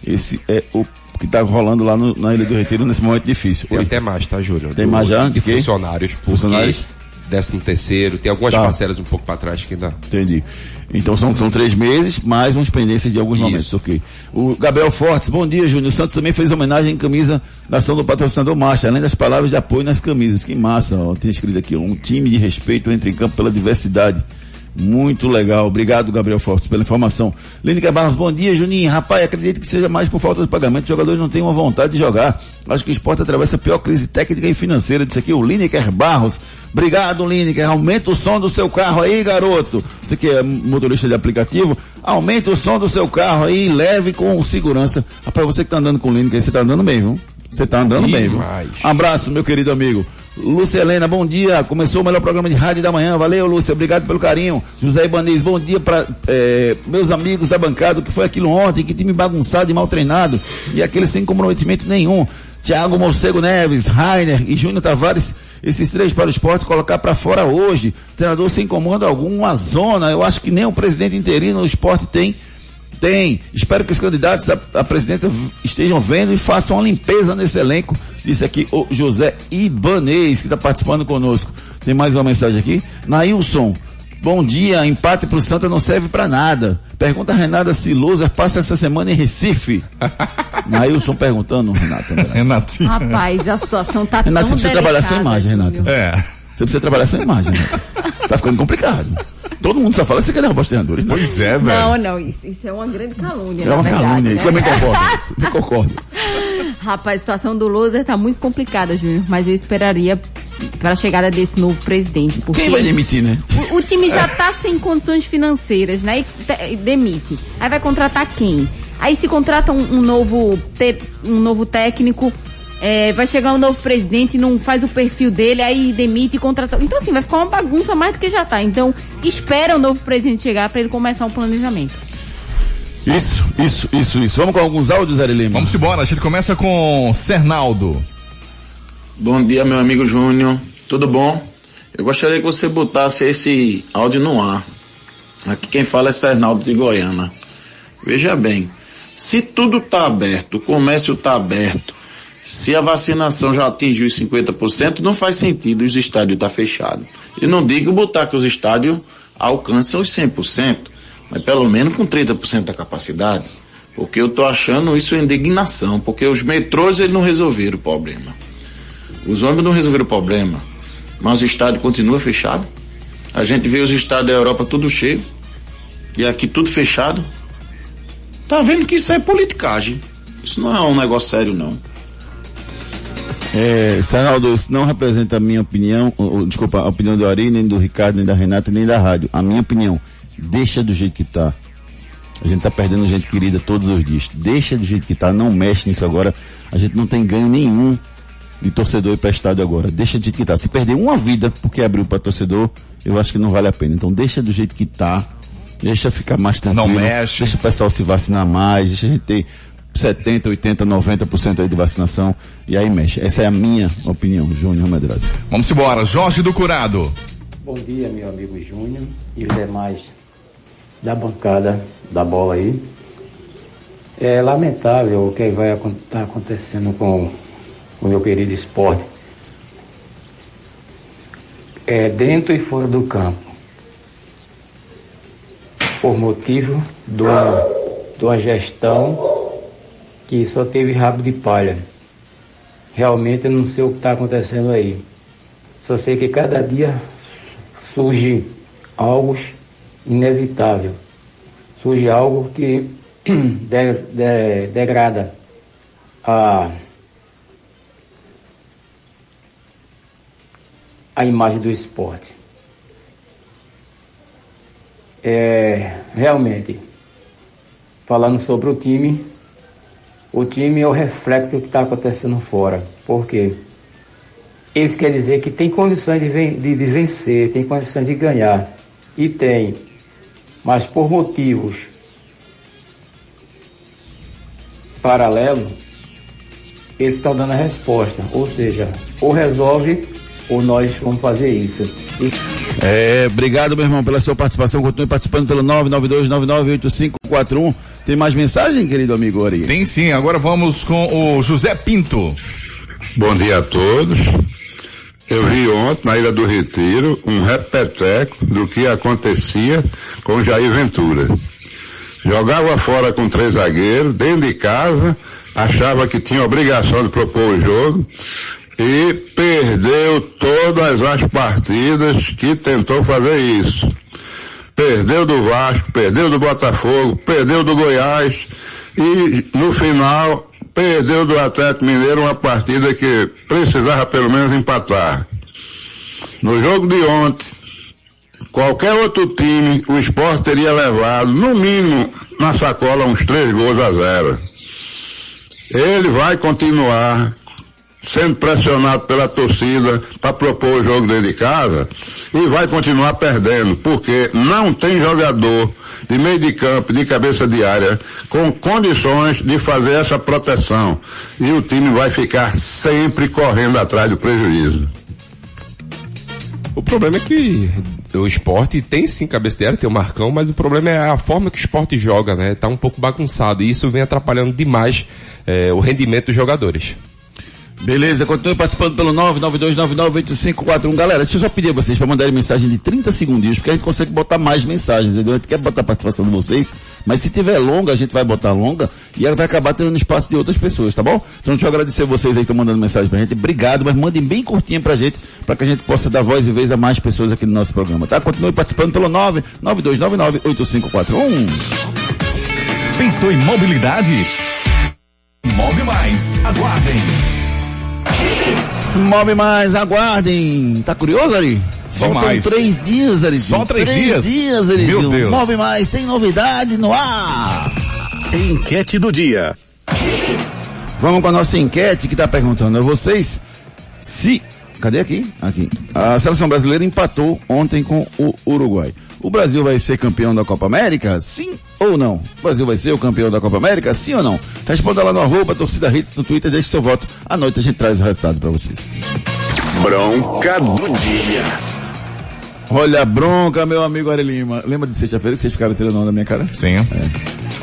Esse é o que está rolando lá no, na Ilha do Retiro nesse momento difícil. Tem até mais, tá, Júlio? Tem mais já? De funcionários. Funcionários? Décimo terceiro, tem algumas Tá. parcelas um pouco para trás que ainda. Entendi. Então são, são três meses, mais umas pendências de alguns Isso. momentos, ok. O Gabriel Fortes, bom dia, Júnior. O Santos também fez homenagem em camisa da ação do patrocinador Marcha, além das palavras de apoio nas camisas. Que massa, ó. Tem escrito aqui, um time de respeito entra em campo pela diversidade. Muito legal. Obrigado, Gabriel Fortes, pela informação. Línica Barros, bom dia, Juninho. Rapaz, acredito que seja mais por falta de pagamento. Os jogadores não têm uma vontade de jogar. Acho que o esporte atravessa a pior crise técnica e financeira. Disse aqui o Lineker Barros. Obrigado, Lineker. Aumenta o som do seu carro aí, garoto. Você que é motorista de aplicativo, aumenta o som do seu carro aí e leve com segurança. Rapaz, você que tá andando com o Lineker, você tá andando bem, viu? Você tá andando bem, viu? Abraço, meu querido amigo. Lúcia Helena, bom dia. Começou o melhor programa de rádio da manhã. Valeu, Lúcia. Obrigado pelo carinho. José Ibanez, bom dia para meus amigos da bancada. O que foi aquilo ontem? Que time bagunçado e mal treinado. E aquele sem comprometimento nenhum. Thiago Morcego Neves, Rainer e Júnior Tavares. Esses três para o esporte colocar para fora hoje. Treinador sem comando algum, uma zona. Eu acho que nem o presidente interino do esporte tem. Tem. Espero que os candidatos à, presidência estejam vendo e façam uma limpeza nesse elenco. Disse aqui o José Ibanez, que está participando conosco. Tem mais uma mensagem aqui. Nailson. Bom dia, empate pro Santa não serve para nada. Pergunta a Renata se Loser passa essa semana em Recife. <laughs> Nailson perguntando, Renato. Renatinho. Rapaz, a situação tá Renato, tão você precisa trabalhar sua imagem, Renato. Júnior. É. Você precisa trabalhar sua imagem, Renato. Tá ficando complicado. Todo mundo só fala que você quer derrubar os treinadores, né? Pois é, Não, velho. não, isso, isso é uma grande calúnia. É uma verdade, calúnia. né? Eu também concordo. <laughs> Eu concordo. Rapaz, a situação do Loser tá muito complicada, Júnior, mas eu esperaria para a chegada desse novo presidente. Porque Quem vai demitir, né? o, o time já <laughs> tá sem condições financeiras, né? E, e demite. Aí vai contratar quem? Aí se contrata um, um novo, te- um novo técnico, é, vai chegar um novo presidente, não faz o perfil dele, aí demite e contrata. Então assim, vai ficar uma bagunça mais do que já tá. Então, espera o novo presidente chegar para ele começar o planejamento. Isso, isso, isso, isso. Vamos com alguns áudios, Ari Lima? Vamos embora. A gente começa com Cernaldo. Bom dia, meu amigo Júnior. Tudo bom? Eu gostaria que você botasse esse áudio no ar. Aqui quem fala é Sernaldo de Goiânia. Veja bem, se tudo está aberto, o comércio está aberto, se a vacinação já atingiu os 50%, não faz sentido os estádios estar fechados. E não digo botar que os estádios alcançam os 100%, mas pelo menos com 30% da capacidade. Porque eu estou achando isso indignação, porque os metrôs eles não resolveram o problema. Os ônibus não resolveram o problema, mas o estádio continua fechado. A gente vê os estádios da Europa tudo cheio e aqui tudo fechado. Tá vendo que isso é politicagem. Isso não é um negócio sério, não. É, Sarnaldo, isso não representa a minha opinião, ou, desculpa, a opinião do Ari, nem do Ricardo, nem da Renata, nem da rádio. A minha opinião, deixa do jeito que tá. A gente tá perdendo gente querida todos os dias. Deixa do jeito que tá, não mexe nisso agora. A gente não tem ganho nenhum de torcedor ir para estádio agora. Deixa do jeito que tá. Se perder uma vida porque abriu para torcedor, eu acho que não vale a pena. Então deixa do jeito que tá. Deixa ficar mais tranquilo. Não mexe. Deixa o pessoal se vacinar mais. Deixa a gente ter 70, 80, 90% aí de vacinação. E aí mexe. Essa é a minha opinião, Júnior Medrado. Vamos embora. Jorge do Curado. Bom dia, meu amigo Júnior e os demais da bancada da bola aí. É lamentável o que vai estar acontecendo com o meu querido esporte. É dentro e fora do campo. Por motivo de uma, de uma gestão que só teve rabo de palha. Realmente eu não sei o que está acontecendo aí. Só sei que cada dia surge algo inevitável. Surge algo que <clears throat> de- de- degrada a, a imagem do esporte. É, realmente, falando sobre o time, o time é o reflexo do que está acontecendo fora. Por quê? Isso quer dizer que tem condições de, ven- de- de vencer, tem condições de ganhar. E tem. Mas por motivos paralelos, eles estão dando a resposta. Ou seja, ou resolve ou nós vamos fazer isso. E É, obrigado, meu irmão, pela sua participação. Continue participando pelo 992998541. Tem mais mensagem, querido amigo Ori? Tem sim, agora vamos com o José Pinto. Bom dia a todos. Eu vi ontem na Ilha do Retiro um repeteco do que acontecia com Jair Ventura. Jogava fora com três zagueiros, dentro de casa, achava que tinha obrigação de propor o jogo e perdeu todas as partidas que tentou fazer isso. Perdeu do Vasco, perdeu do Botafogo, perdeu do Goiás e no final perdeu do Atlético Mineiro uma partida que precisava pelo menos empatar. No jogo de ontem, qualquer outro time, o esporte teria levado, no mínimo, na sacola uns três gols a zero. Ele vai continuar sendo pressionado pela torcida para propor o jogo dentro de casa e vai continuar perdendo, porque não tem jogador de meio de campo, de cabeça de área, com condições de fazer essa proteção. E o time vai ficar sempre correndo atrás do prejuízo. O problema é que o esporte tem sim cabeça de área, tem o Marcão, mas o problema é a forma que o esporte joga, né? Tá um pouco bagunçado e isso vem atrapalhando demais eh, o rendimento dos jogadores. Beleza, continue participando pelo 992998541. Galera, deixa eu só pedir a vocês para mandarem mensagem de 30 segundinhos, porque a gente consegue botar mais mensagens, entendeu? A gente quer botar a participação de vocês, mas se tiver longa, a gente vai botar longa e ela vai acabar tendo espaço de outras pessoas, tá bom? Então deixa eu agradecer vocês aí que estão mandando mensagem pra gente. Obrigado, mas mandem bem curtinha pra gente, para que a gente possa dar voz e vez a mais pessoas aqui no nosso programa, tá? Continue participando pelo 992998541. Pensou em mobilidade? Move mais. Aguardem. Move mais, aguardem. Tá curioso, Ari? Faltam Demais. três dias, Ari. Só três dias? dias, Arizinho. Meu Deus. Move mais, tem novidade no ar. Enquete do dia. Vamos com a nossa enquete que está perguntando a vocês se. Cadê aqui? Aqui. A seleção brasileira empatou ontem com o Uruguai. O Brasil vai ser campeão da Copa América? Sim ou não? O Brasil vai ser o campeão da Copa América? Sim ou não? Responda lá no arroba torcida hits no Twitter, deixe seu voto. À noite a gente traz o resultado para vocês. Bronca do dia. Olha a bronca, meu amigo Ari Lima. Lembra de sexta-feira que vocês ficaram tirando onda da minha cara? Sim.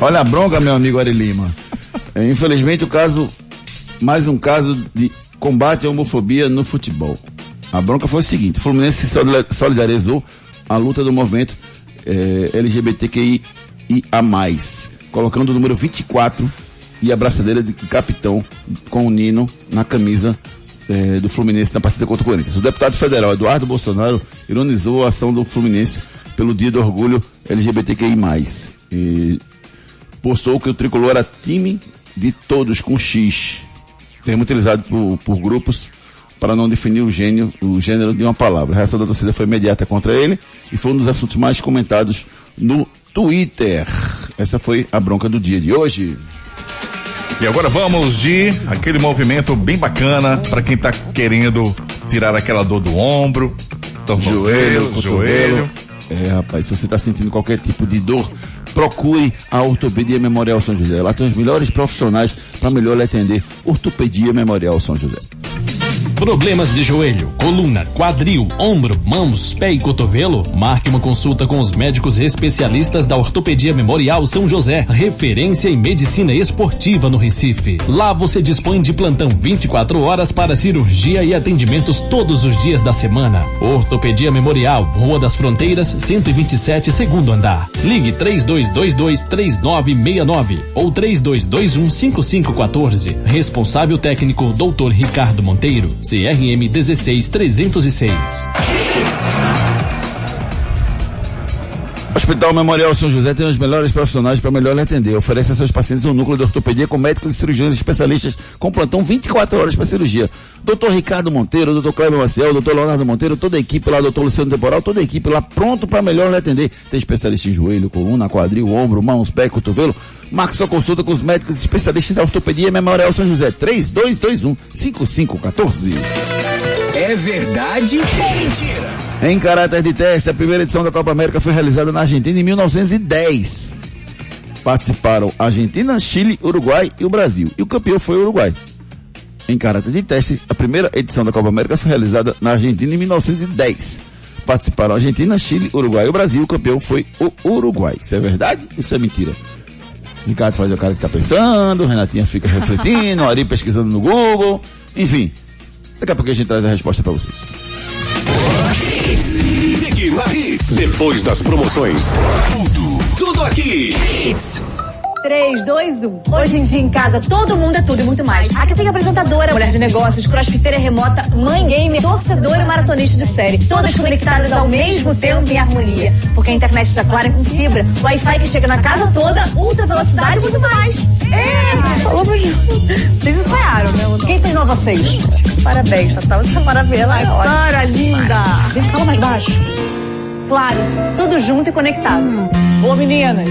Olha a bronca, meu amigo Ari Lima. É, <laughs> infelizmente o caso, mais um caso de combate à homofobia no futebol. A bronca foi o seguinte, o Fluminense se solidar- solidarizou a luta do movimento eh, LGBTQIA+, colocando o número 24 e a braçadeira de capitão com o Nino na camisa eh, do Fluminense na partida contra o Corinthians. O deputado federal Eduardo Bolsonaro ironizou a ação do Fluminense pelo dia do orgulho LGBTQI+. E postou que o tricolor era time de todos com X, termo utilizado por, por grupos para não definir o gênio, o gênero de uma palavra. A reação da torcida foi imediata contra ele e foi um dos assuntos mais comentados no Twitter. Essa foi a bronca do dia de hoje. E agora vamos de aquele movimento bem bacana para quem tá querendo tirar aquela dor do ombro, tornozelo, Joelho, joelho. É, rapaz, se você está sentindo qualquer tipo de dor, procure a Ortopedia Memorial São José. Lá tem os melhores profissionais para melhor lhe atender. Ortopedia Memorial São José. Problemas de joelho, coluna, quadril, ombro, mãos, pé e cotovelo? Marque uma consulta com os médicos especialistas da Ortopedia Memorial São José, referência em medicina esportiva no Recife. Lá você dispõe de plantão 24 horas para cirurgia e atendimentos todos os dias da semana. Ortopedia Memorial, Rua das Fronteiras, 127, segundo andar. Ligue 3222-3969 ou 3221-5514. Responsável técnico Dr. Ricardo Monteiro, CRM 16306. Hospital Memorial São José tem os melhores profissionais para melhor lhe atender. Oferece a seus pacientes um núcleo de ortopedia com médicos e cirurgiões especialistas com plantão 24 horas para cirurgia. Doutor Ricardo Monteiro, doutor Cleber Maciel, doutor Leonardo Monteiro, toda a equipe lá, doutor Luciano Temporal, toda a equipe lá pronto para melhor lhe atender. Tem especialista em joelho, coluna, quadril, ombro, mãos, pé, cotovelo. Marque sua consulta com os médicos especialistas da ortopedia Memorial São José. 3221 5514. É verdade ou mentira? Em caráter de teste, a primeira edição da Copa América foi realizada na Argentina em 1910. Participaram Argentina, Chile, Uruguai e o Brasil. E o campeão foi o Uruguai. Em caráter de teste, a primeira edição da Copa América foi realizada na Argentina em 1910. Participaram Argentina, Chile, Uruguai e o Brasil. O campeão foi o Uruguai. Isso é verdade? Isso é mentira? Ricardo faz o cara que tá pensando, Renatinha fica refletindo, Ari pesquisando no Google, enfim. Daqui a pouco a gente traz a resposta para vocês. Na Hits. Depois das promoções. Tudo, tudo aqui. 3, 2, 1. Hoje em dia em casa, todo mundo é tudo e muito mais. Aqui tem apresentadora, mulher de negócios, crossfiteira remota, mãe gamer, torcedora e maratonista de série. Todas conectadas ao mesmo tempo em harmonia. Porque a internet está clara com fibra, Wi-Fi que chega na casa toda, ultra velocidade e muito mais. É! Falou pra Vocês ensaiaram, né? Quem treinou vocês? Parabéns, Tatá. Você é maravilhosa. Cara, linda! Gente, fala mais baixo. Claro, tudo junto e conectado. Ô, meninas,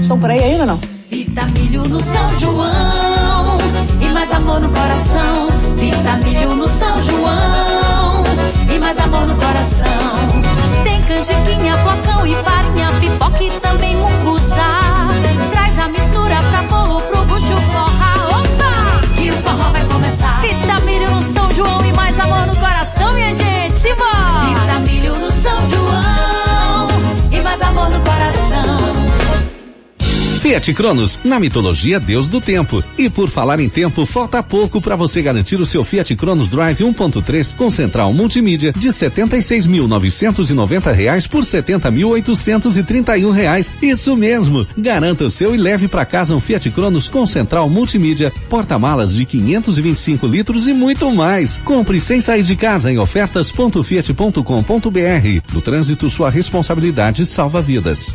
estão por aí ainda ou não? Vitamilho no São João e mais amor no coração. Vitamilho no São João e mais amor no coração. Tem canjiquinha, flocão e farinha, pipoca e também mucuzá. Traz a mistura pra bolo pro bucho forrar. Opa! E o forró Fiat Cronos, na mitologia Deus do Tempo. E por falar em tempo, falta pouco para você garantir o seu Fiat Cronos Drive 1.3 com central multimídia de 76.990 reais por 70.831 reais. Isso mesmo. Garanta o seu e leve para casa um Fiat Cronos com central multimídia, porta-malas de 525 litros e muito mais. Compre sem sair de casa em ofertas.fiat.com.br. No trânsito, sua responsabilidade salva vidas.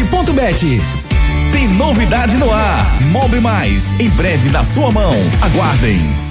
www.agclube7.bet. Tem novidade no ar. Mob Mais, em breve na sua mão. Aguardem.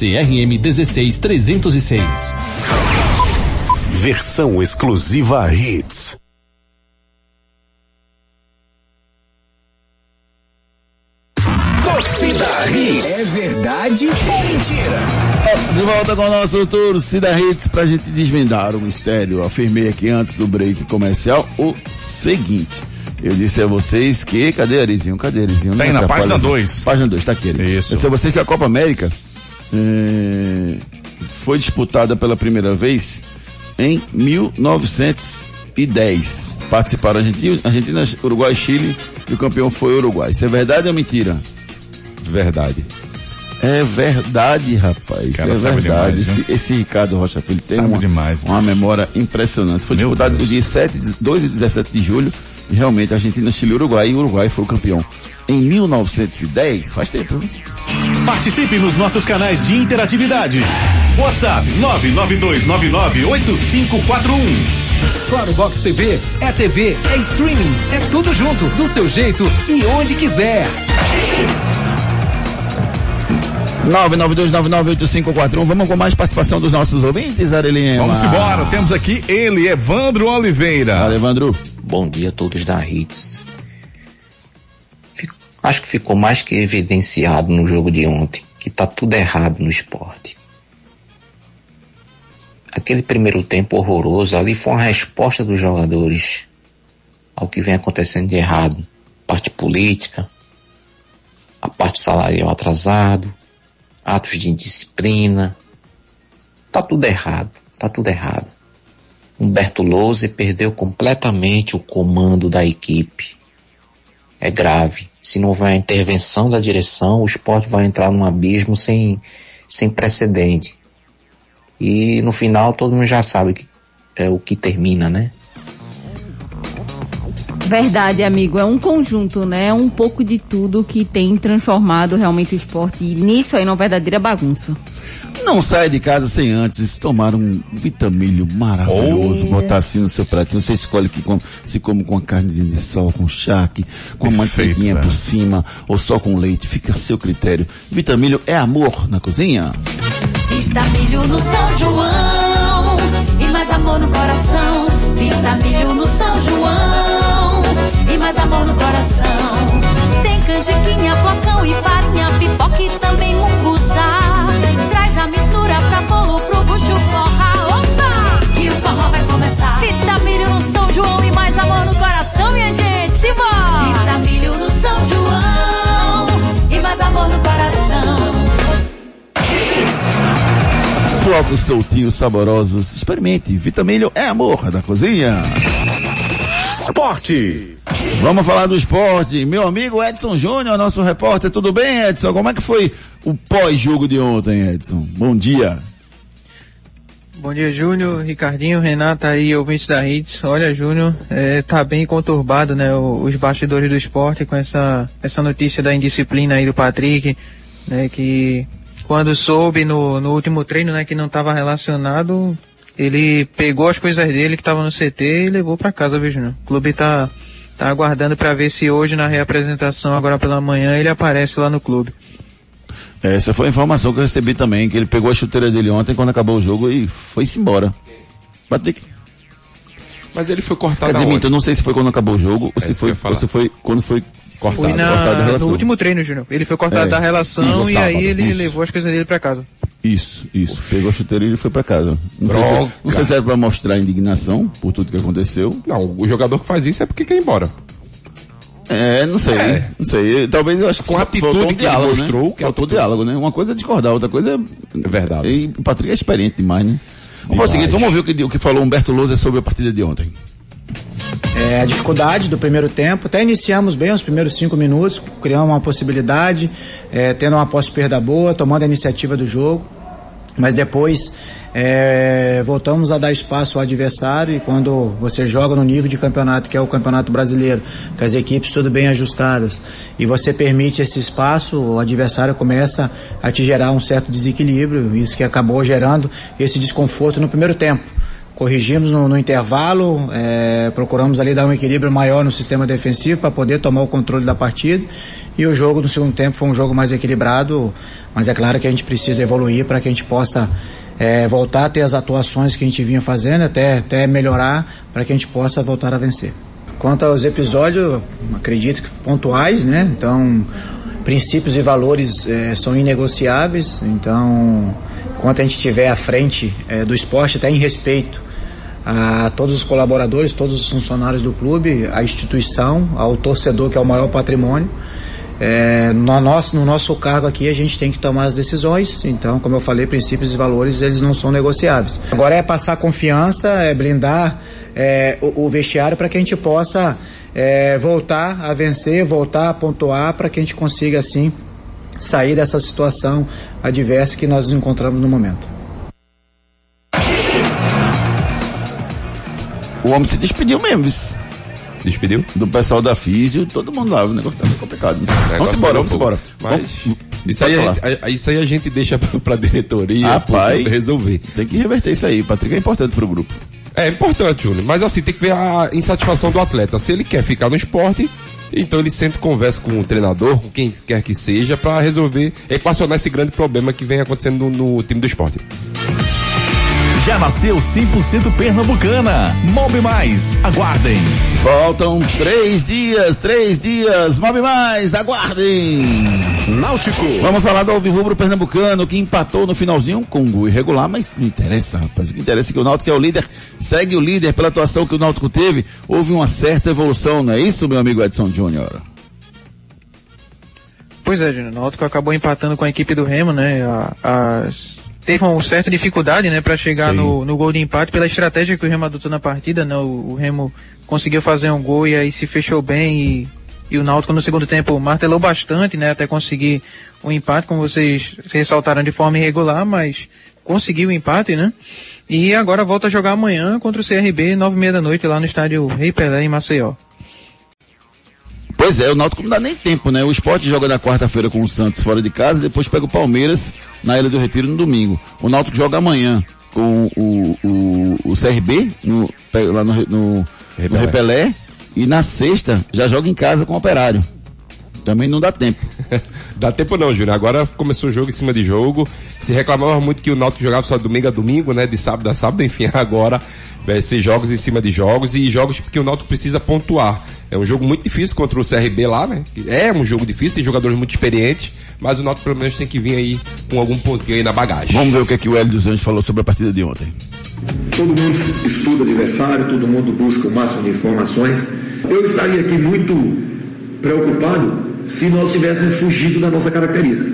CRM 16306. Versão exclusiva Hits. Torcida Hits. É verdade ou mentira? De volta com o nosso Torcida Hits pra gente desvendar o mistério. Eu afirmei aqui antes do break comercial o seguinte. Eu disse a vocês que. Cadê Arizinho? Cadê Arizinho? Tá aí Não na página atrapalha. 2. Página 2, tá aqui. ele. Isso. Eu disse a vocês que a Copa América eh, foi disputada pela primeira vez em 1910. Participaram Argentina, Argentina, Uruguai e Chile e o campeão foi o Uruguai. Isso é verdade ou mentira? Verdade. É verdade, rapaz. Esse cara é sabe verdade. demais, esse, esse Ricardo Rocha Filho tem Sabe uma, demais, uma memória impressionante. Foi Meu disputado Deus. no dia 7, 2 e 17 de julho. E realmente, Argentina, Chile e Uruguai. E o Uruguai foi o campeão. Em 1910, faz tempo, viu? Participe nos nossos canais de interatividade. WhatsApp 992998541. Claro Box TV é TV, é streaming, é tudo junto, do seu jeito e onde quiser. 992998541. Vamos com mais participação dos nossos ouvintes, Arelinha. Vamos embora, temos aqui ele, Evandro Oliveira. Fala, Evandro. Bom dia a todos da Hits. Fico- Acho que ficou mais que evidenciado no jogo de ontem que tá tudo errado no esporte. Aquele primeiro tempo horroroso ali foi uma resposta dos jogadores ao que vem acontecendo de errado. Parte política, a parte salarial atrasado, atos de indisciplina. Tá tudo errado, tá tudo errado. Humberto Louze perdeu completamente o comando da equipe. É grave. Se não houver intervenção da direção, o esporte vai entrar num abismo sem, sem precedente. E no final todo mundo já sabe que, é, o que termina, né? Verdade, amigo. É um conjunto, né? É um pouco de tudo que tem transformado realmente o esporte e nisso aí numa verdadeira bagunça. Não saia de casa sem antes tomar um vitamilho maravilhoso, Oh. botar assim no seu pratinho. Você escolhe que come, se come com a carnezinha de sol, com charque, com a manteiguinha velho. por cima, ou só com leite. Fica a seu critério. Vitamilho é amor na cozinha. Vitamilho no São João e mais amor no coração. Vitamilho no São João e mais amor no coração. Tem canjiquinha, flocão e farinha, pipoca e também munguzá. Mistura pra bolo pro bucho forrar. Opa! E o forró vai começar. Vitamilho no São João e mais amor no coração, minha gente. Simbora! Vitamilho no São João e mais amor no coração. Flocos soltinhos, saborosos. Experimente. Vitamilho é amor da cozinha. Esporte. Vamos falar do esporte. Meu amigo Edson Júnior, nosso repórter. Tudo bem, Edson? Como é que foi o pós-jogo de ontem, Edson? Bom dia. Bom dia, Júnior, Ricardinho, Renata aí, ouvintes da Hits. Olha, Júnior, é, tá bem conturbado, né, os bastidores do esporte com essa, essa notícia da indisciplina aí do Patrick, né, que quando soube no, no último treino, né, que não estava relacionado, ele pegou as coisas dele que estavam no CT e levou para casa, viu, Júnior? O clube tá, tá aguardando para ver se hoje na reapresentação, agora pela manhã, ele aparece lá no clube. Essa foi a informação que eu recebi também, que ele pegou a chuteira dele ontem quando acabou o jogo e foi-se embora. Patrick. Mas ele foi cortado Quer dizer, eu não sei se foi quando acabou o jogo ou É se foi, ou se foi quando foi cortado, Foi na- cortado a no relação. último treino, Júnior. Ele foi cortado É, da relação isso, e sábado, aí ele isso. levou as coisas dele para casa. Isso, isso. Pegou a chuteira e ele foi pra casa. Não sei, se, não sei se era pra mostrar indignação por tudo que aconteceu. Não, o jogador que faz isso é porque quer ir embora. É, não sei, É. não sei. Talvez eu acho que Com a atitude faltou um que ele diálogo, mostrou, né? que faltou atitude. diálogo, né? Uma coisa é discordar, outra coisa é... É verdade. E o Patrick é experiente demais, né? Vamos fazer o seguinte, vamos ouvir o que, o que falou Humberto Lousa sobre a partida de ontem. É, a dificuldade do primeiro tempo. Até iniciamos bem os primeiros cinco minutos, criamos uma possibilidade, é, tendo uma posse-perda boa, tomando a iniciativa do jogo. Mas depois é, voltamos a dar espaço ao adversário e quando você joga no nível de campeonato que é o campeonato brasileiro, com as equipes tudo bem ajustadas e você permite esse espaço, o adversário começa a te gerar um certo desequilíbrio, isso que acabou gerando esse desconforto no primeiro tempo corrigimos no, no intervalo, é, procuramos ali dar um equilíbrio maior no sistema defensivo para poder tomar o controle da partida. E o jogo no segundo tempo foi um jogo mais equilibrado, mas é claro que a gente precisa evoluir para que a gente possa é, voltar a ter as atuações que a gente vinha fazendo, até, até melhorar, para que a gente possa voltar a vencer. Quanto aos episódios, acredito que pontuais, né? Então, princípios e valores eh, são inegociáveis. Então, enquanto a gente estiver à frente eh, do esporte, até em respeito a todos os colaboradores, todos os funcionários do clube, à instituição, ao torcedor que é o maior patrimônio. É, no, nosso, no nosso cargo aqui a gente tem que tomar as decisões, então, como eu falei, princípios e valores eles não são negociáveis. Agora é passar confiança, é blindar é, o, o vestiário para que a gente possa é, voltar a vencer, voltar a pontuar, para que a gente consiga assim sair dessa situação adversa que nós nos encontramos no momento. O homem se despediu mesmo, vice. Despediu? Do pessoal da Físio, todo mundo lá, o negócio tá meio complicado. né? Vamos embora, vamos embora. Mas Vamos- isso aí, a, isso aí a gente deixa pra, pra diretoria Rapaz, resolver. Tem que reverter isso aí, Patrick é importante pro grupo. É importante, Júnior. Mas assim, tem que ver a insatisfação do atleta. Se ele quer ficar no esporte, Então ele sempre conversa com o treinador, com quem quer que seja, para resolver, equacionar esse grande problema que vem acontecendo no, no time do esporte. Já nasceu 100% pernambucana. Mob Mais, aguardem. Faltam três dias, três dias. Mob mais, aguardem. Náutico. Vamos falar do Alvirrubro Pernambucano que empatou no finalzinho com um gol irregular, mas não interessa, rapaz. O que interessa é que o Náutico é o líder, segue o líder pela atuação que o Náutico teve. Houve uma certa evolução, não é isso, meu amigo Edson Júnior? Pois é, Júnior. O Náutico acabou empatando com a equipe do Remo, né? A, as- Teve uma certa dificuldade, né, para chegar Sim. no, no gol de empate pela estratégia que o Remo adotou na partida, né? O, o Remo conseguiu fazer um gol e aí se fechou bem e, e o Náutico no segundo tempo martelou bastante, né, até conseguir o empate, como vocês ressaltaram de forma irregular, mas conseguiu o empate, né? E agora volta a jogar amanhã contra o CRB, nove e meia da noite, lá no estádio Rei Pelé, em Maceió. Pois é, o Náutico não dá nem tempo, né? O Sport joga na quarta-feira com o Santos fora de casa e depois pega o Palmeiras na Ilha do Retiro no domingo. O Náutico joga amanhã com o, o, o CRB no, lá no, no, no Repelé. Repelé e na sexta já joga em casa com o Operário. Também não dá tempo. <laughs> Dá tempo não, Júnior. Agora começou o jogo em cima de jogo. Se reclamava muito que o Náutico jogava só domingo a domingo, né? De sábado a sábado. Enfim, <laughs> agora vai ser jogos em cima de jogos e jogos porque o Náutico precisa pontuar. É um jogo muito difícil contra o CRB lá, né? É um jogo difícil, tem jogadores muito experientes, mas o Náutico pelo menos tem que vir aí com algum pontinho aí na bagagem. Vamos ver o que, é que o Hélio dos Anjos falou sobre a partida de ontem. Todo mundo estuda adversário, todo mundo busca o máximo de informações. Eu estaria aqui muito preocupado se nós tivéssemos fugido da nossa característica.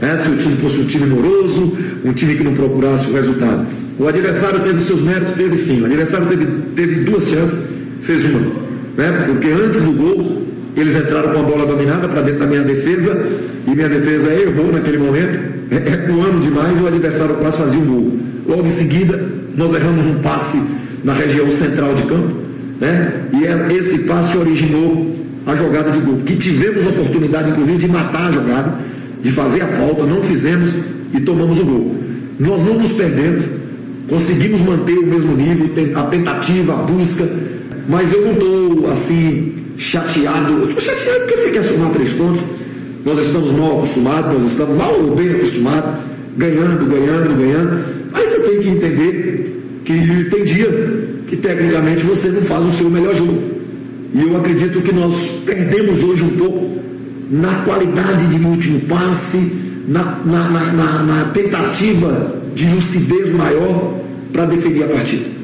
né? Se o time fosse um time moroso, um time que não procurasse o resultado. O adversário teve seus méritos, teve sim. O adversário teve, teve duas chances, fez uma. Né? Porque antes do gol, eles entraram com a bola dominada para dentro da minha defesa e minha defesa errou naquele momento, é, recuando demais, o adversário quase fazia um gol. Logo em seguida, nós erramos um passe na região central de campo, né? E é- esse passe originou a jogada de gol, que tivemos oportunidade, inclusive, de matar a jogada, de fazer a falta, não fizemos e tomamos o gol. Nós não nos perdemos, conseguimos manter o mesmo nível, a tentativa, a busca, mas eu não estou assim chateado. Estou chateado porque você quer somar três pontos. Nós estamos mal acostumados, nós estamos mal ou bem acostumados, ganhando, ganhando, ganhando. Mas você tem que entender que tem dia que tecnicamente você não faz o seu melhor jogo. E eu acredito que nós perdemos hoje um pouco na qualidade de último passe, na, na, na- na tentativa de lucidez maior para definir a partida.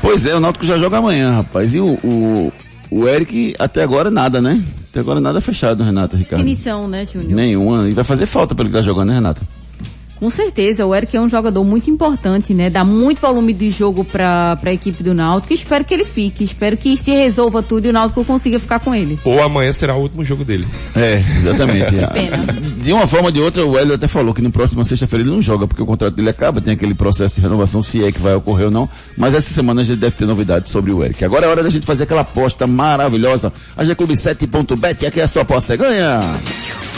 Pois é, o Náutico já joga amanhã, rapaz. E o, o, o Eric, até agora nada, né? Até agora nada fechado, Renata, Ricardo. Definição, né, Júnior? Nenhuma. E vai fazer falta pelo que tá jogando, né, Renata? Com certeza, o Eric é um jogador muito importante, né? Dá muito volume de jogo para a equipe do Náutico. Espero que ele fique, espero que se resolva tudo e o Náutico consiga ficar com ele. Ou amanhã será o último jogo dele. É, exatamente. <laughs> pena. De uma forma ou de outra, o Hélio até falou que no próximo sexta-feira ele não joga, porque o contrato dele acaba, tem aquele processo de renovação, se é que vai ocorrer ou não. Mas essa semana a gente deve ter novidades sobre o Eric. Agora é hora da gente fazer aquela aposta maravilhosa. A G-Clube 7.bet, aqui é a sua aposta. Ganha!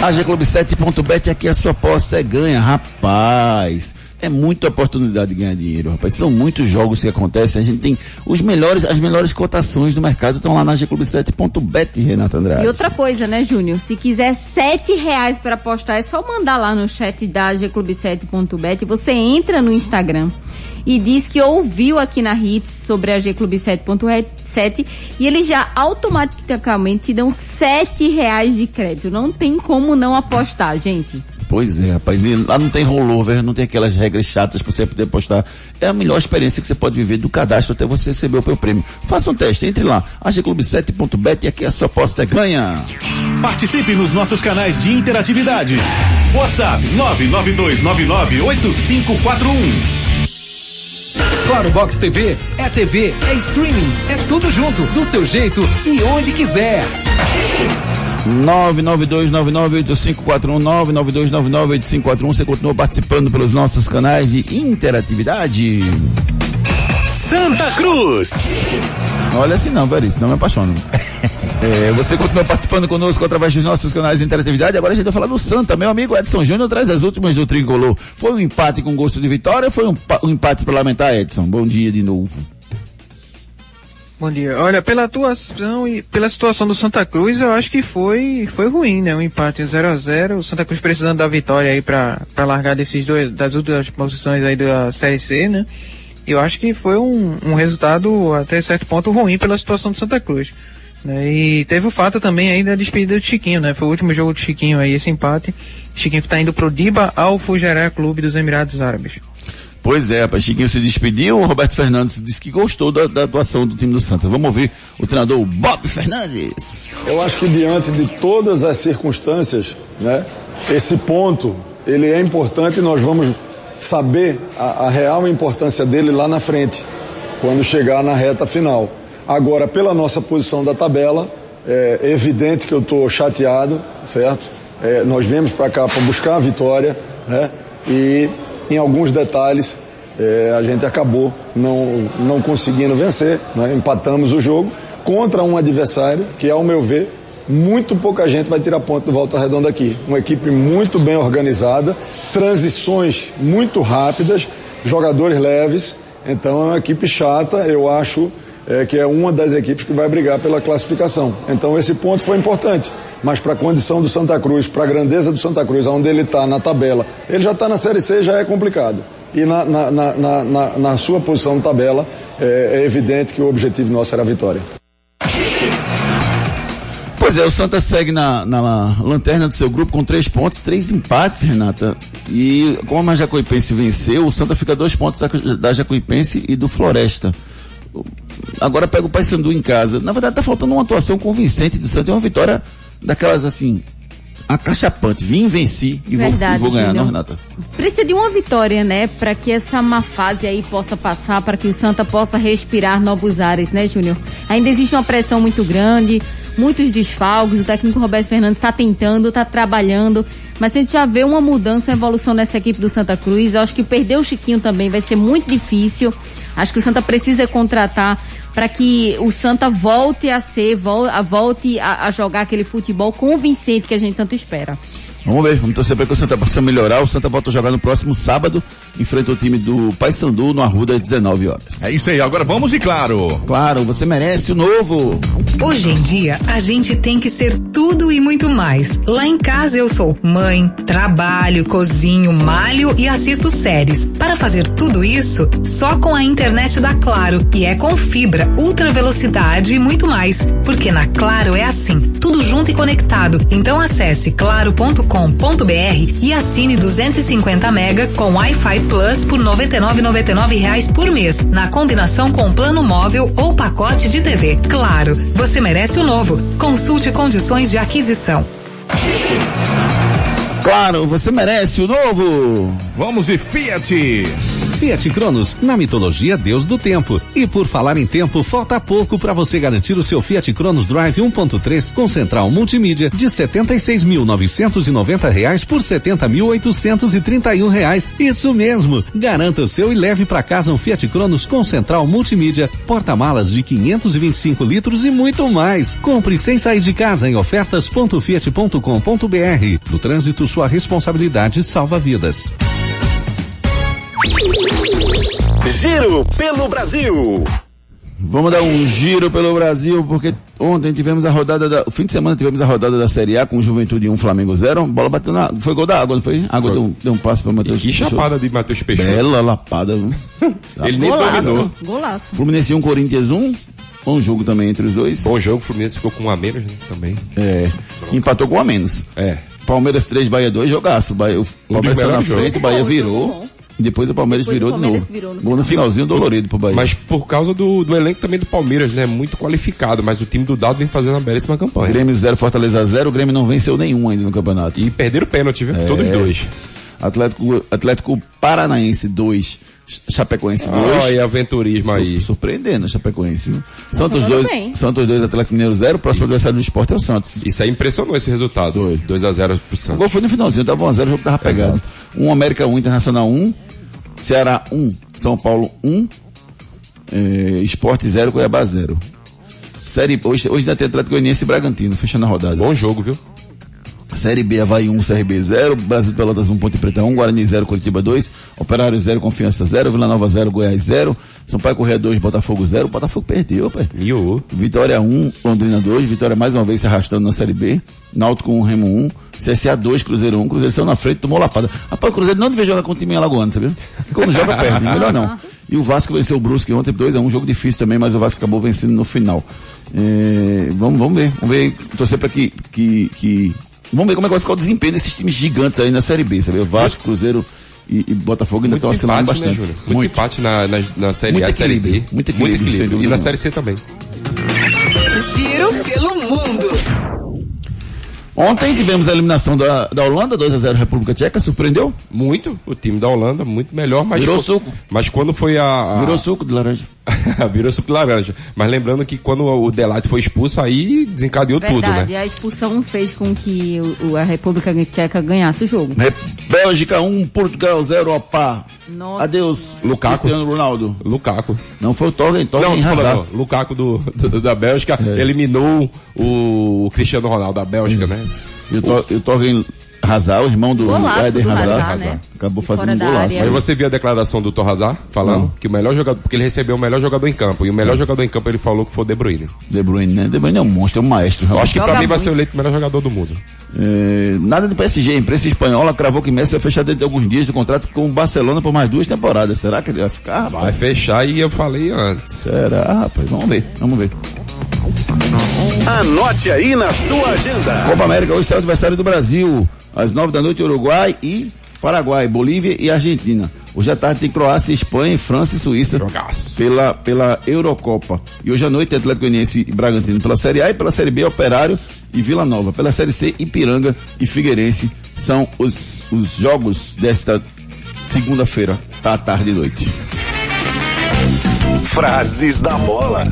A G-Clube 7.bet, aqui é a sua aposta é ganha, rapaz. É muita oportunidade de ganhar dinheiro, rapaz. São muitos jogos que acontecem. A gente tem os melhores, as melhores cotações do mercado estão lá na G-Clube7.bet, Renata Andrade. E outra coisa, né, Júnior? Se quiser sete reais para apostar, é só mandar lá no chat da gclube7.bet. Você entra no Instagram e diz que ouviu aqui na Hits sobre a gclube7.7 e eles já automaticamente te dão sete reais de crédito. Não tem como não apostar, gente. Pois é, rapaz. E lá não tem rollover, não tem aquelas regras chatas para você poder apostar. É a melhor experiência que você pode viver do cadastro até você receber o seu prêmio. Faça um teste, entre lá. agclube7.bet e aqui a sua aposta é ganha. Participe nos nossos canais de interatividade. WhatsApp 992998541. Claro Box TV é TV, é streaming, é tudo junto, do seu jeito e onde quiser. 992998541 992998541 você continua participando pelos nossos canais de interatividade. Santa Cruz. Olha assim não, Veríssimo, não me apaixono. <laughs> É, você continua participando conosco através dos nossos canais de interatividade. Agora a gente vai falar do Santa. Meu amigo Edson Júnior traz as últimas do Tricolor. Foi um empate com gosto de vitória ou foi um, um empate parlamentar, Edson? Bom dia de novo. Bom dia. Olha, pela atuação e pela situação do Santa Cruz, eu acho que foi foi ruim, né? Um empate 0 a 0 O Santa Cruz precisando da vitória aí pra largar desses dois, das últimas posições aí da Série C, né? Eu acho que foi um, um resultado até certo ponto ruim pela situação do Santa Cruz. Né? E teve o fato também aí da despedida do Chiquinho, né? Foi o último jogo do Chiquinho aí, esse empate. Chiquinho que tá indo pro Diba ao Fujará Clube dos Emirados Árabes. Pois é, rapaz, Chiquinho se despediu, o Roberto Fernandes disse que gostou da, da atuação do time do Santa. Vamos ouvir o treinador Bob Fernandes. Eu acho que diante de todas as circunstâncias, né, esse ponto ele é importante e nós vamos saber a, a real importância dele lá na frente, quando chegar na reta final. Agora, pela nossa posição da tabela, é evidente que eu estou chateado, certo? É, nós viemos para cá para buscar a vitória, né? E em alguns detalhes é, a gente acabou não, não conseguindo vencer, né? empatamos o jogo contra um adversário que, ao meu ver, muito pouca gente vai tirar ponto do Volta Redonda aqui. Uma equipe muito bem organizada, transições muito rápidas, jogadores leves. Então é uma equipe chata, eu acho é, que é uma das equipes que vai brigar pela classificação. Então esse ponto foi importante. Mas para a condição do Santa Cruz, para a grandeza do Santa Cruz, onde ele está na tabela, ele já está na Série C, já é complicado. E na, na, na, na, na, na sua posição de tabela, é, é evidente que o objetivo nosso era a vitória. Pois é, o Santa segue na, na lanterna do seu grupo com três pontos, três empates, Renata. E como a Jacuipense venceu, o Santa fica dois pontos da, da Jacuipense e do Floresta. Agora pega o Paysandu em casa. Na verdade tá faltando uma atuação convincente do Santa. É uma vitória daquelas assim, acachapante. Vim, venci e vou, Verdade, e vou ganhar, não, Renata? Precisa de uma vitória, né? Para que essa má fase aí possa passar, para que o Santa possa respirar novos ares, né, Júnior? Ainda existe uma pressão muito grande, muitos desfalques, o técnico Roberto Fernandes está tentando, está trabalhando, mas a gente já vê uma mudança, uma evolução nessa equipe do Santa Cruz. Eu acho que perder o Chiquinho também vai ser muito difícil. Acho que o Santa precisa contratar para que o Santa volte a ser, volte a, a jogar aquele futebol convincente que a gente tanto espera. Vamos ver, vamos torcer para que o Santa possa melhorar. O Santa volta a jogar no próximo sábado, enfrenta o time do Paysandu no Arruda às 19 horas. É isso aí, agora vamos de claro. Claro, você merece o novo. Hoje em dia, a gente tem que ser tudo e muito mais. Lá em casa eu sou mãe, trabalho, cozinho, malho e assisto séries. Para fazer tudo isso, só com a internet da Claro. E é com fibra, ultra velocidade e muito mais. Porque na Claro é assim, tudo junto e conectado. Então acesse claro.com.br e assine 250 mega com Wi-Fi Plus por 99,99 reais por mês, na combinação com plano móvel ou pacote de TV. Claro, você merece o novo. Consulte condições de aquisição. Claro, você merece o novo. Vamos de Fiat. Fiat Cronos, na mitologia Deus do Tempo. E por falar em tempo, falta pouco para você garantir o seu Fiat Cronos Drive 1.3 com central multimídia de 76.990 reais por 70.831 reais. Isso mesmo. Garanta o seu e leve para casa um Fiat Cronos com central multimídia, porta-malas de 525 litros e muito mais. Compre sem sair de casa em ofertas.fiat.com.br. No trânsito, sua responsabilidade salva vidas. Giro pelo Brasil. Vamos dar um giro pelo Brasil, porque ontem tivemos a rodada da. O fim de semana tivemos a rodada da Série A com Juventude 1, Flamengo 0. Bola bateu na. Foi gol da água, não foi? A água deu, deu um passo para Matheus Que chapada de Matheus Peixoto. Bela lapada, viu? <laughs> Ele nem Golaço, dominou. Golaço. Fluminense 1, Corinthians 1. Bom jogo também entre os dois. Bom jogo, o Fluminense ficou com um a menos né, também. É. Empatou com um a menos. É. Palmeiras 3, Bahia 2, jogaço. Bahia, o Palmeiras saiu na frente, o Bahia virou. E depois o Palmeiras Depois o virou Palmeiras de novo. virou no Gol no finalzinho dolorido pro Bahia. Mas por causa do, do elenco também do Palmeiras, né? Muito qualificado, mas o time do Dado vem fazendo uma belíssima campanha. Grêmio 0, Fortaleza 0. O Grêmio não venceu nenhum ainda no campeonato. E perderam o pênalti, viu? É. Todos dois. Atlético, Atlético Paranaense 2, Chapecoense 2. Olha, aventurismo aí. Surpreendendo, Chapecoense. viu? Santos jogando 2, bem. Santos 2, Atlético Mineiro 0. O próximo adversário do esporte é o Santos. Isso aí impressionou esse resultado. 2x0 pro O Santos. gol foi no finalzinho, tava 1x0, o jogo tava pegado. 1 América 1, Internacional 1, Ceará 1, São Paulo 1, eh, Esporte 0, Cuiabá 0. Série, hoje, hoje ainda tem Atlético Goianiense e Bragantino, fechando a rodada. Bom jogo, viu? Série B, Havaí 1, CRB 0, Brasil de Pelotas 1, Ponte Preta 1, Guarani 0, Curitiba 2, Operário 0, Confiança 0, Vila Nova 0, Goiás 0, Sampaio Correia 2, Botafogo 0, Botafogo perdeu, pai. Miou. Vitória 1, Londrina 2, Vitória mais uma vez se arrastando na Série B, Náutico 1, Remo 1, CSA 2, Cruzeiro 1, Cruzeiro saiu na frente, tomou lapada. Rapaz, o Cruzeiro não devia jogar com o time alagoano, sabia? Quando joga, <laughs> perde, melhor não. E o Vasco venceu o Brusque ontem 2 a 1 jogo difícil também, mas o Vasco acabou vencendo no final. É, vamos, vamos ver, vamos ver, torcer para que, que, que, vamos ver como é que vai ficar o desempenho desses times gigantes aí na Série B, sabe? Vasco, Cruzeiro e, e Botafogo ainda estão Muito empate, né, bastante. Júnior? Muito, empate na, na, na Série Muito A e Série B. equilíbrio, muito equilíbrio, sem dúvida E na. Série C também. Giro pelo mundo. Ontem tivemos a eliminação da, da Holanda, 2 a 0 República Tcheca, surpreendeu? Muito. O time da Holanda, muito melhor, mas. Virou co- suco. Mas quando foi a. a- Virou suco de laranja. <laughs> Virou suco de laranja. Mas lembrando que quando o Delate foi expulso, aí desencadeou tudo, Verdade, né? a expulsão fez com que o- a República Tcheca ganhasse o jogo. Re- Bélgica 1, Portugal 0, opa. Nossa. Adeus, Lukaku. Cristiano Ronaldo. Lukaku. Não foi o Torgen, Não, Torgen não, Hazard. não, Lukaku do, do- da Bélgica É. eliminou o Cristiano Ronaldo da Bélgica, né? E o, e o Torgen O irmão do Hazard, Hazard, né? acabou De fazendo um golaço. Mas você viu a declaração do Torrazar falando Não. que o melhor jogador, porque ele recebeu o melhor jogador em campo, e o melhor jogador em campo ele falou que foi o De Bruyne. De Bruyne, né? De Bruyne é um monstro, é um maestro. Eu acho que Joga pra mim vai muito. ser o eleito o melhor jogador do mundo. É, nada de PSG, a imprensa espanhola cravou que Messi vai fechar dentro de alguns dias de contrato com o Barcelona por mais duas temporadas. Será que ele vai ficar, rapaz? Vai fechar e eu falei antes. Será, rapaz? Vamos ver, vamos ver. Anote aí na sua agenda. Copa América, hoje é o adversário do Brasil. Às nove da noite, Uruguai e Paraguai, Bolívia e Argentina. Hoje à tarde tem Croácia, Espanha, França e Suíça. Jogaço. Pela, pela Eurocopa. E hoje à noite tem Atlético Goianiense e Bragantino pela Série A e pela Série B, Operário e Vila Nova. Pela Série C, Ipiranga e Figueirense são os, os jogos desta segunda-feira, tá à tarde e noite. Frases da bola.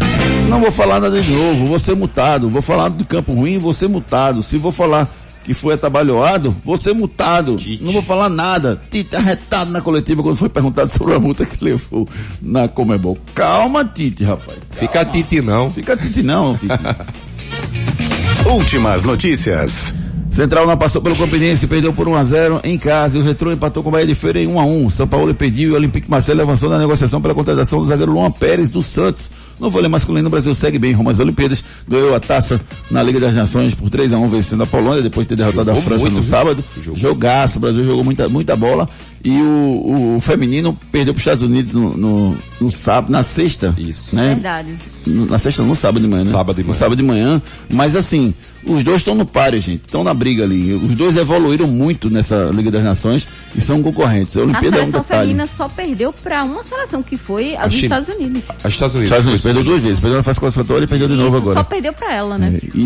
Não vou falar nada de novo, vou ser multado. Vou falar do campo ruim, vou ser multado. Se vou falar que foi atabalhoado, vou ser multado. Não vou falar nada. Tite arretado na coletiva quando foi perguntado sobre a multa que levou na Comebol. Calma, Tite, rapaz. Fica Tite não. Fica Tite não, Tite. <laughs> Últimas notícias. Central não passou pelo Campinense, perdeu por 1 a 0 em casa e o Retrô empatou com o Bahia de Feira em 1 a 1. São Paulo pediu e o Olympique Marcelo avançou na negociação pela contratação do zagueiro Luan Pérez do Santos. No vôlei masculino, o Brasil segue bem rumo às Olimpíadas, ganhou a taça na Liga das Nações por 3 a 1 vencendo a Polônia, depois de ter derrotado a Jogou França muito, no viu? sábado. Jogou. Jogaço, o Brasil jogou muita, muita bola e o, o feminino perdeu para os Estados Unidos no, no, no sábado, na sexta. Isso. Né? Verdade. No- na sexta, no sábado de manhã, né? Sábado de No manhã. sábado de manhã. Mas assim, os dois estão no páreo, gente. Estão na briga ali. Os dois evoluíram muito nessa Liga das Nações e são concorrentes. A A Olimpíada é um seleção detalhe. feminina só perdeu pra uma seleção que foi a dos China. Estados Unidos. Os Estados Unidos. Estados Unidos perdeu duas vezes. Perdeu na fase classificatória e perdeu de novo Isso, agora. Só perdeu pra ela, né? É, E,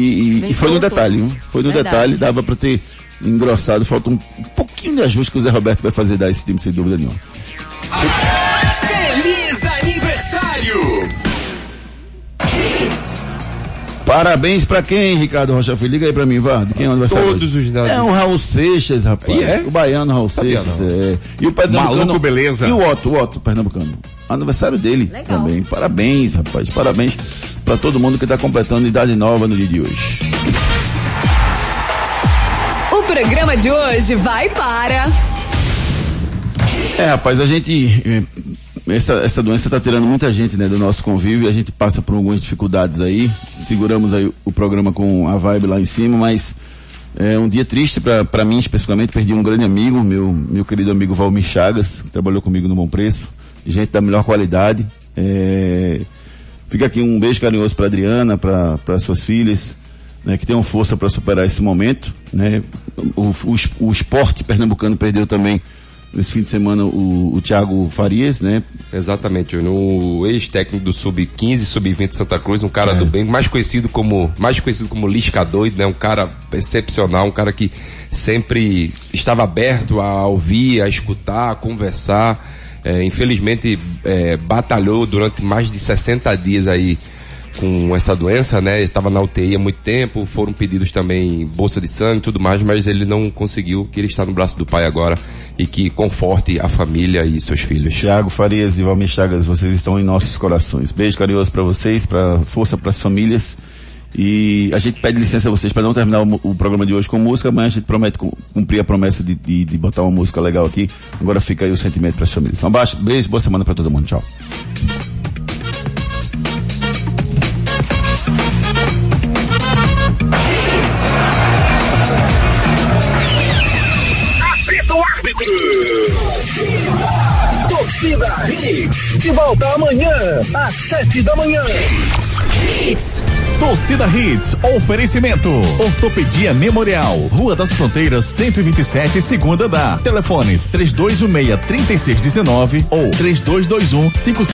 e- e foi no detalhe, viu? Foi no Verdade. detalhe, dava pra ter engrossado. Falta um pouquinho de ajuste que o Zé Roberto vai fazer dar esse time, sem dúvida nenhuma. Parabéns pra quem, Ricardo Rocha Filho? Liga aí pra mim, vá. De quem é o aniversário? Todos hoje? os dados. É o Raul Seixas, rapaz. E é? O baiano Raul Sabia Seixas. não. É. E o Pernambucano. Maluco, beleza. E o Otto, o Otto, Pernambucano. Aniversário dele Legal. também. Parabéns, rapaz. Parabéns pra todo mundo que tá completando idade nova no dia de hoje. O programa de hoje vai para. É, rapaz, a gente. Essa, essa doença tá tirando muita gente, né, do nosso convívio. A gente passa por algumas dificuldades aí. Seguramos aí o programa com a vibe lá em cima, mas é um dia triste pra mim, especificamente. Perdi um grande amigo, meu, meu querido amigo Valmir Chagas, que trabalhou comigo no Bom Preço. Gente da melhor qualidade. É, Fica aqui um beijo carinhoso para Adriana, para suas filhas, né, que tenham força para superar esse momento, né? O, o, o esporte pernambucano perdeu também nesse fim de semana o, o Thiago Farias, né? Exatamente, o ex-técnico do Sub-15, Sub-20 Santa Cruz, um cara É. do bem, mais conhecido como, mais conhecido como Lisca doido, né? Um cara excepcional, um cara que sempre estava aberto a ouvir, a escutar, a conversar. é, infelizmente é, batalhou durante mais de 60 dias aí com essa doença, né? Estava na UTI há muito tempo, foram pedidos também bolsa de sangue tudo mais, mas ele não conseguiu, que ele está no braço do pai agora e que conforte a família e seus filhos. Tiago Farias e Valmir Chagas, vocês estão em nossos corações. Beijo carinhoso para vocês, para força para as famílias. E a gente pede licença a vocês para não terminar o, o, programa de hoje com música, mas a gente promete cumprir a promessa de, de, de botar uma música legal aqui. Agora fica aí o sentimento para as famílias. Um abraço, beijo, boa semana para todo mundo. Tchau. Torcida Hits, de volta amanhã, às sete da manhã. Torcida Hits, oferecimento. Ortopedia Memorial, Rua das Fronteiras, 127, segunda da. Telefones 3216 3619 ou 3221 5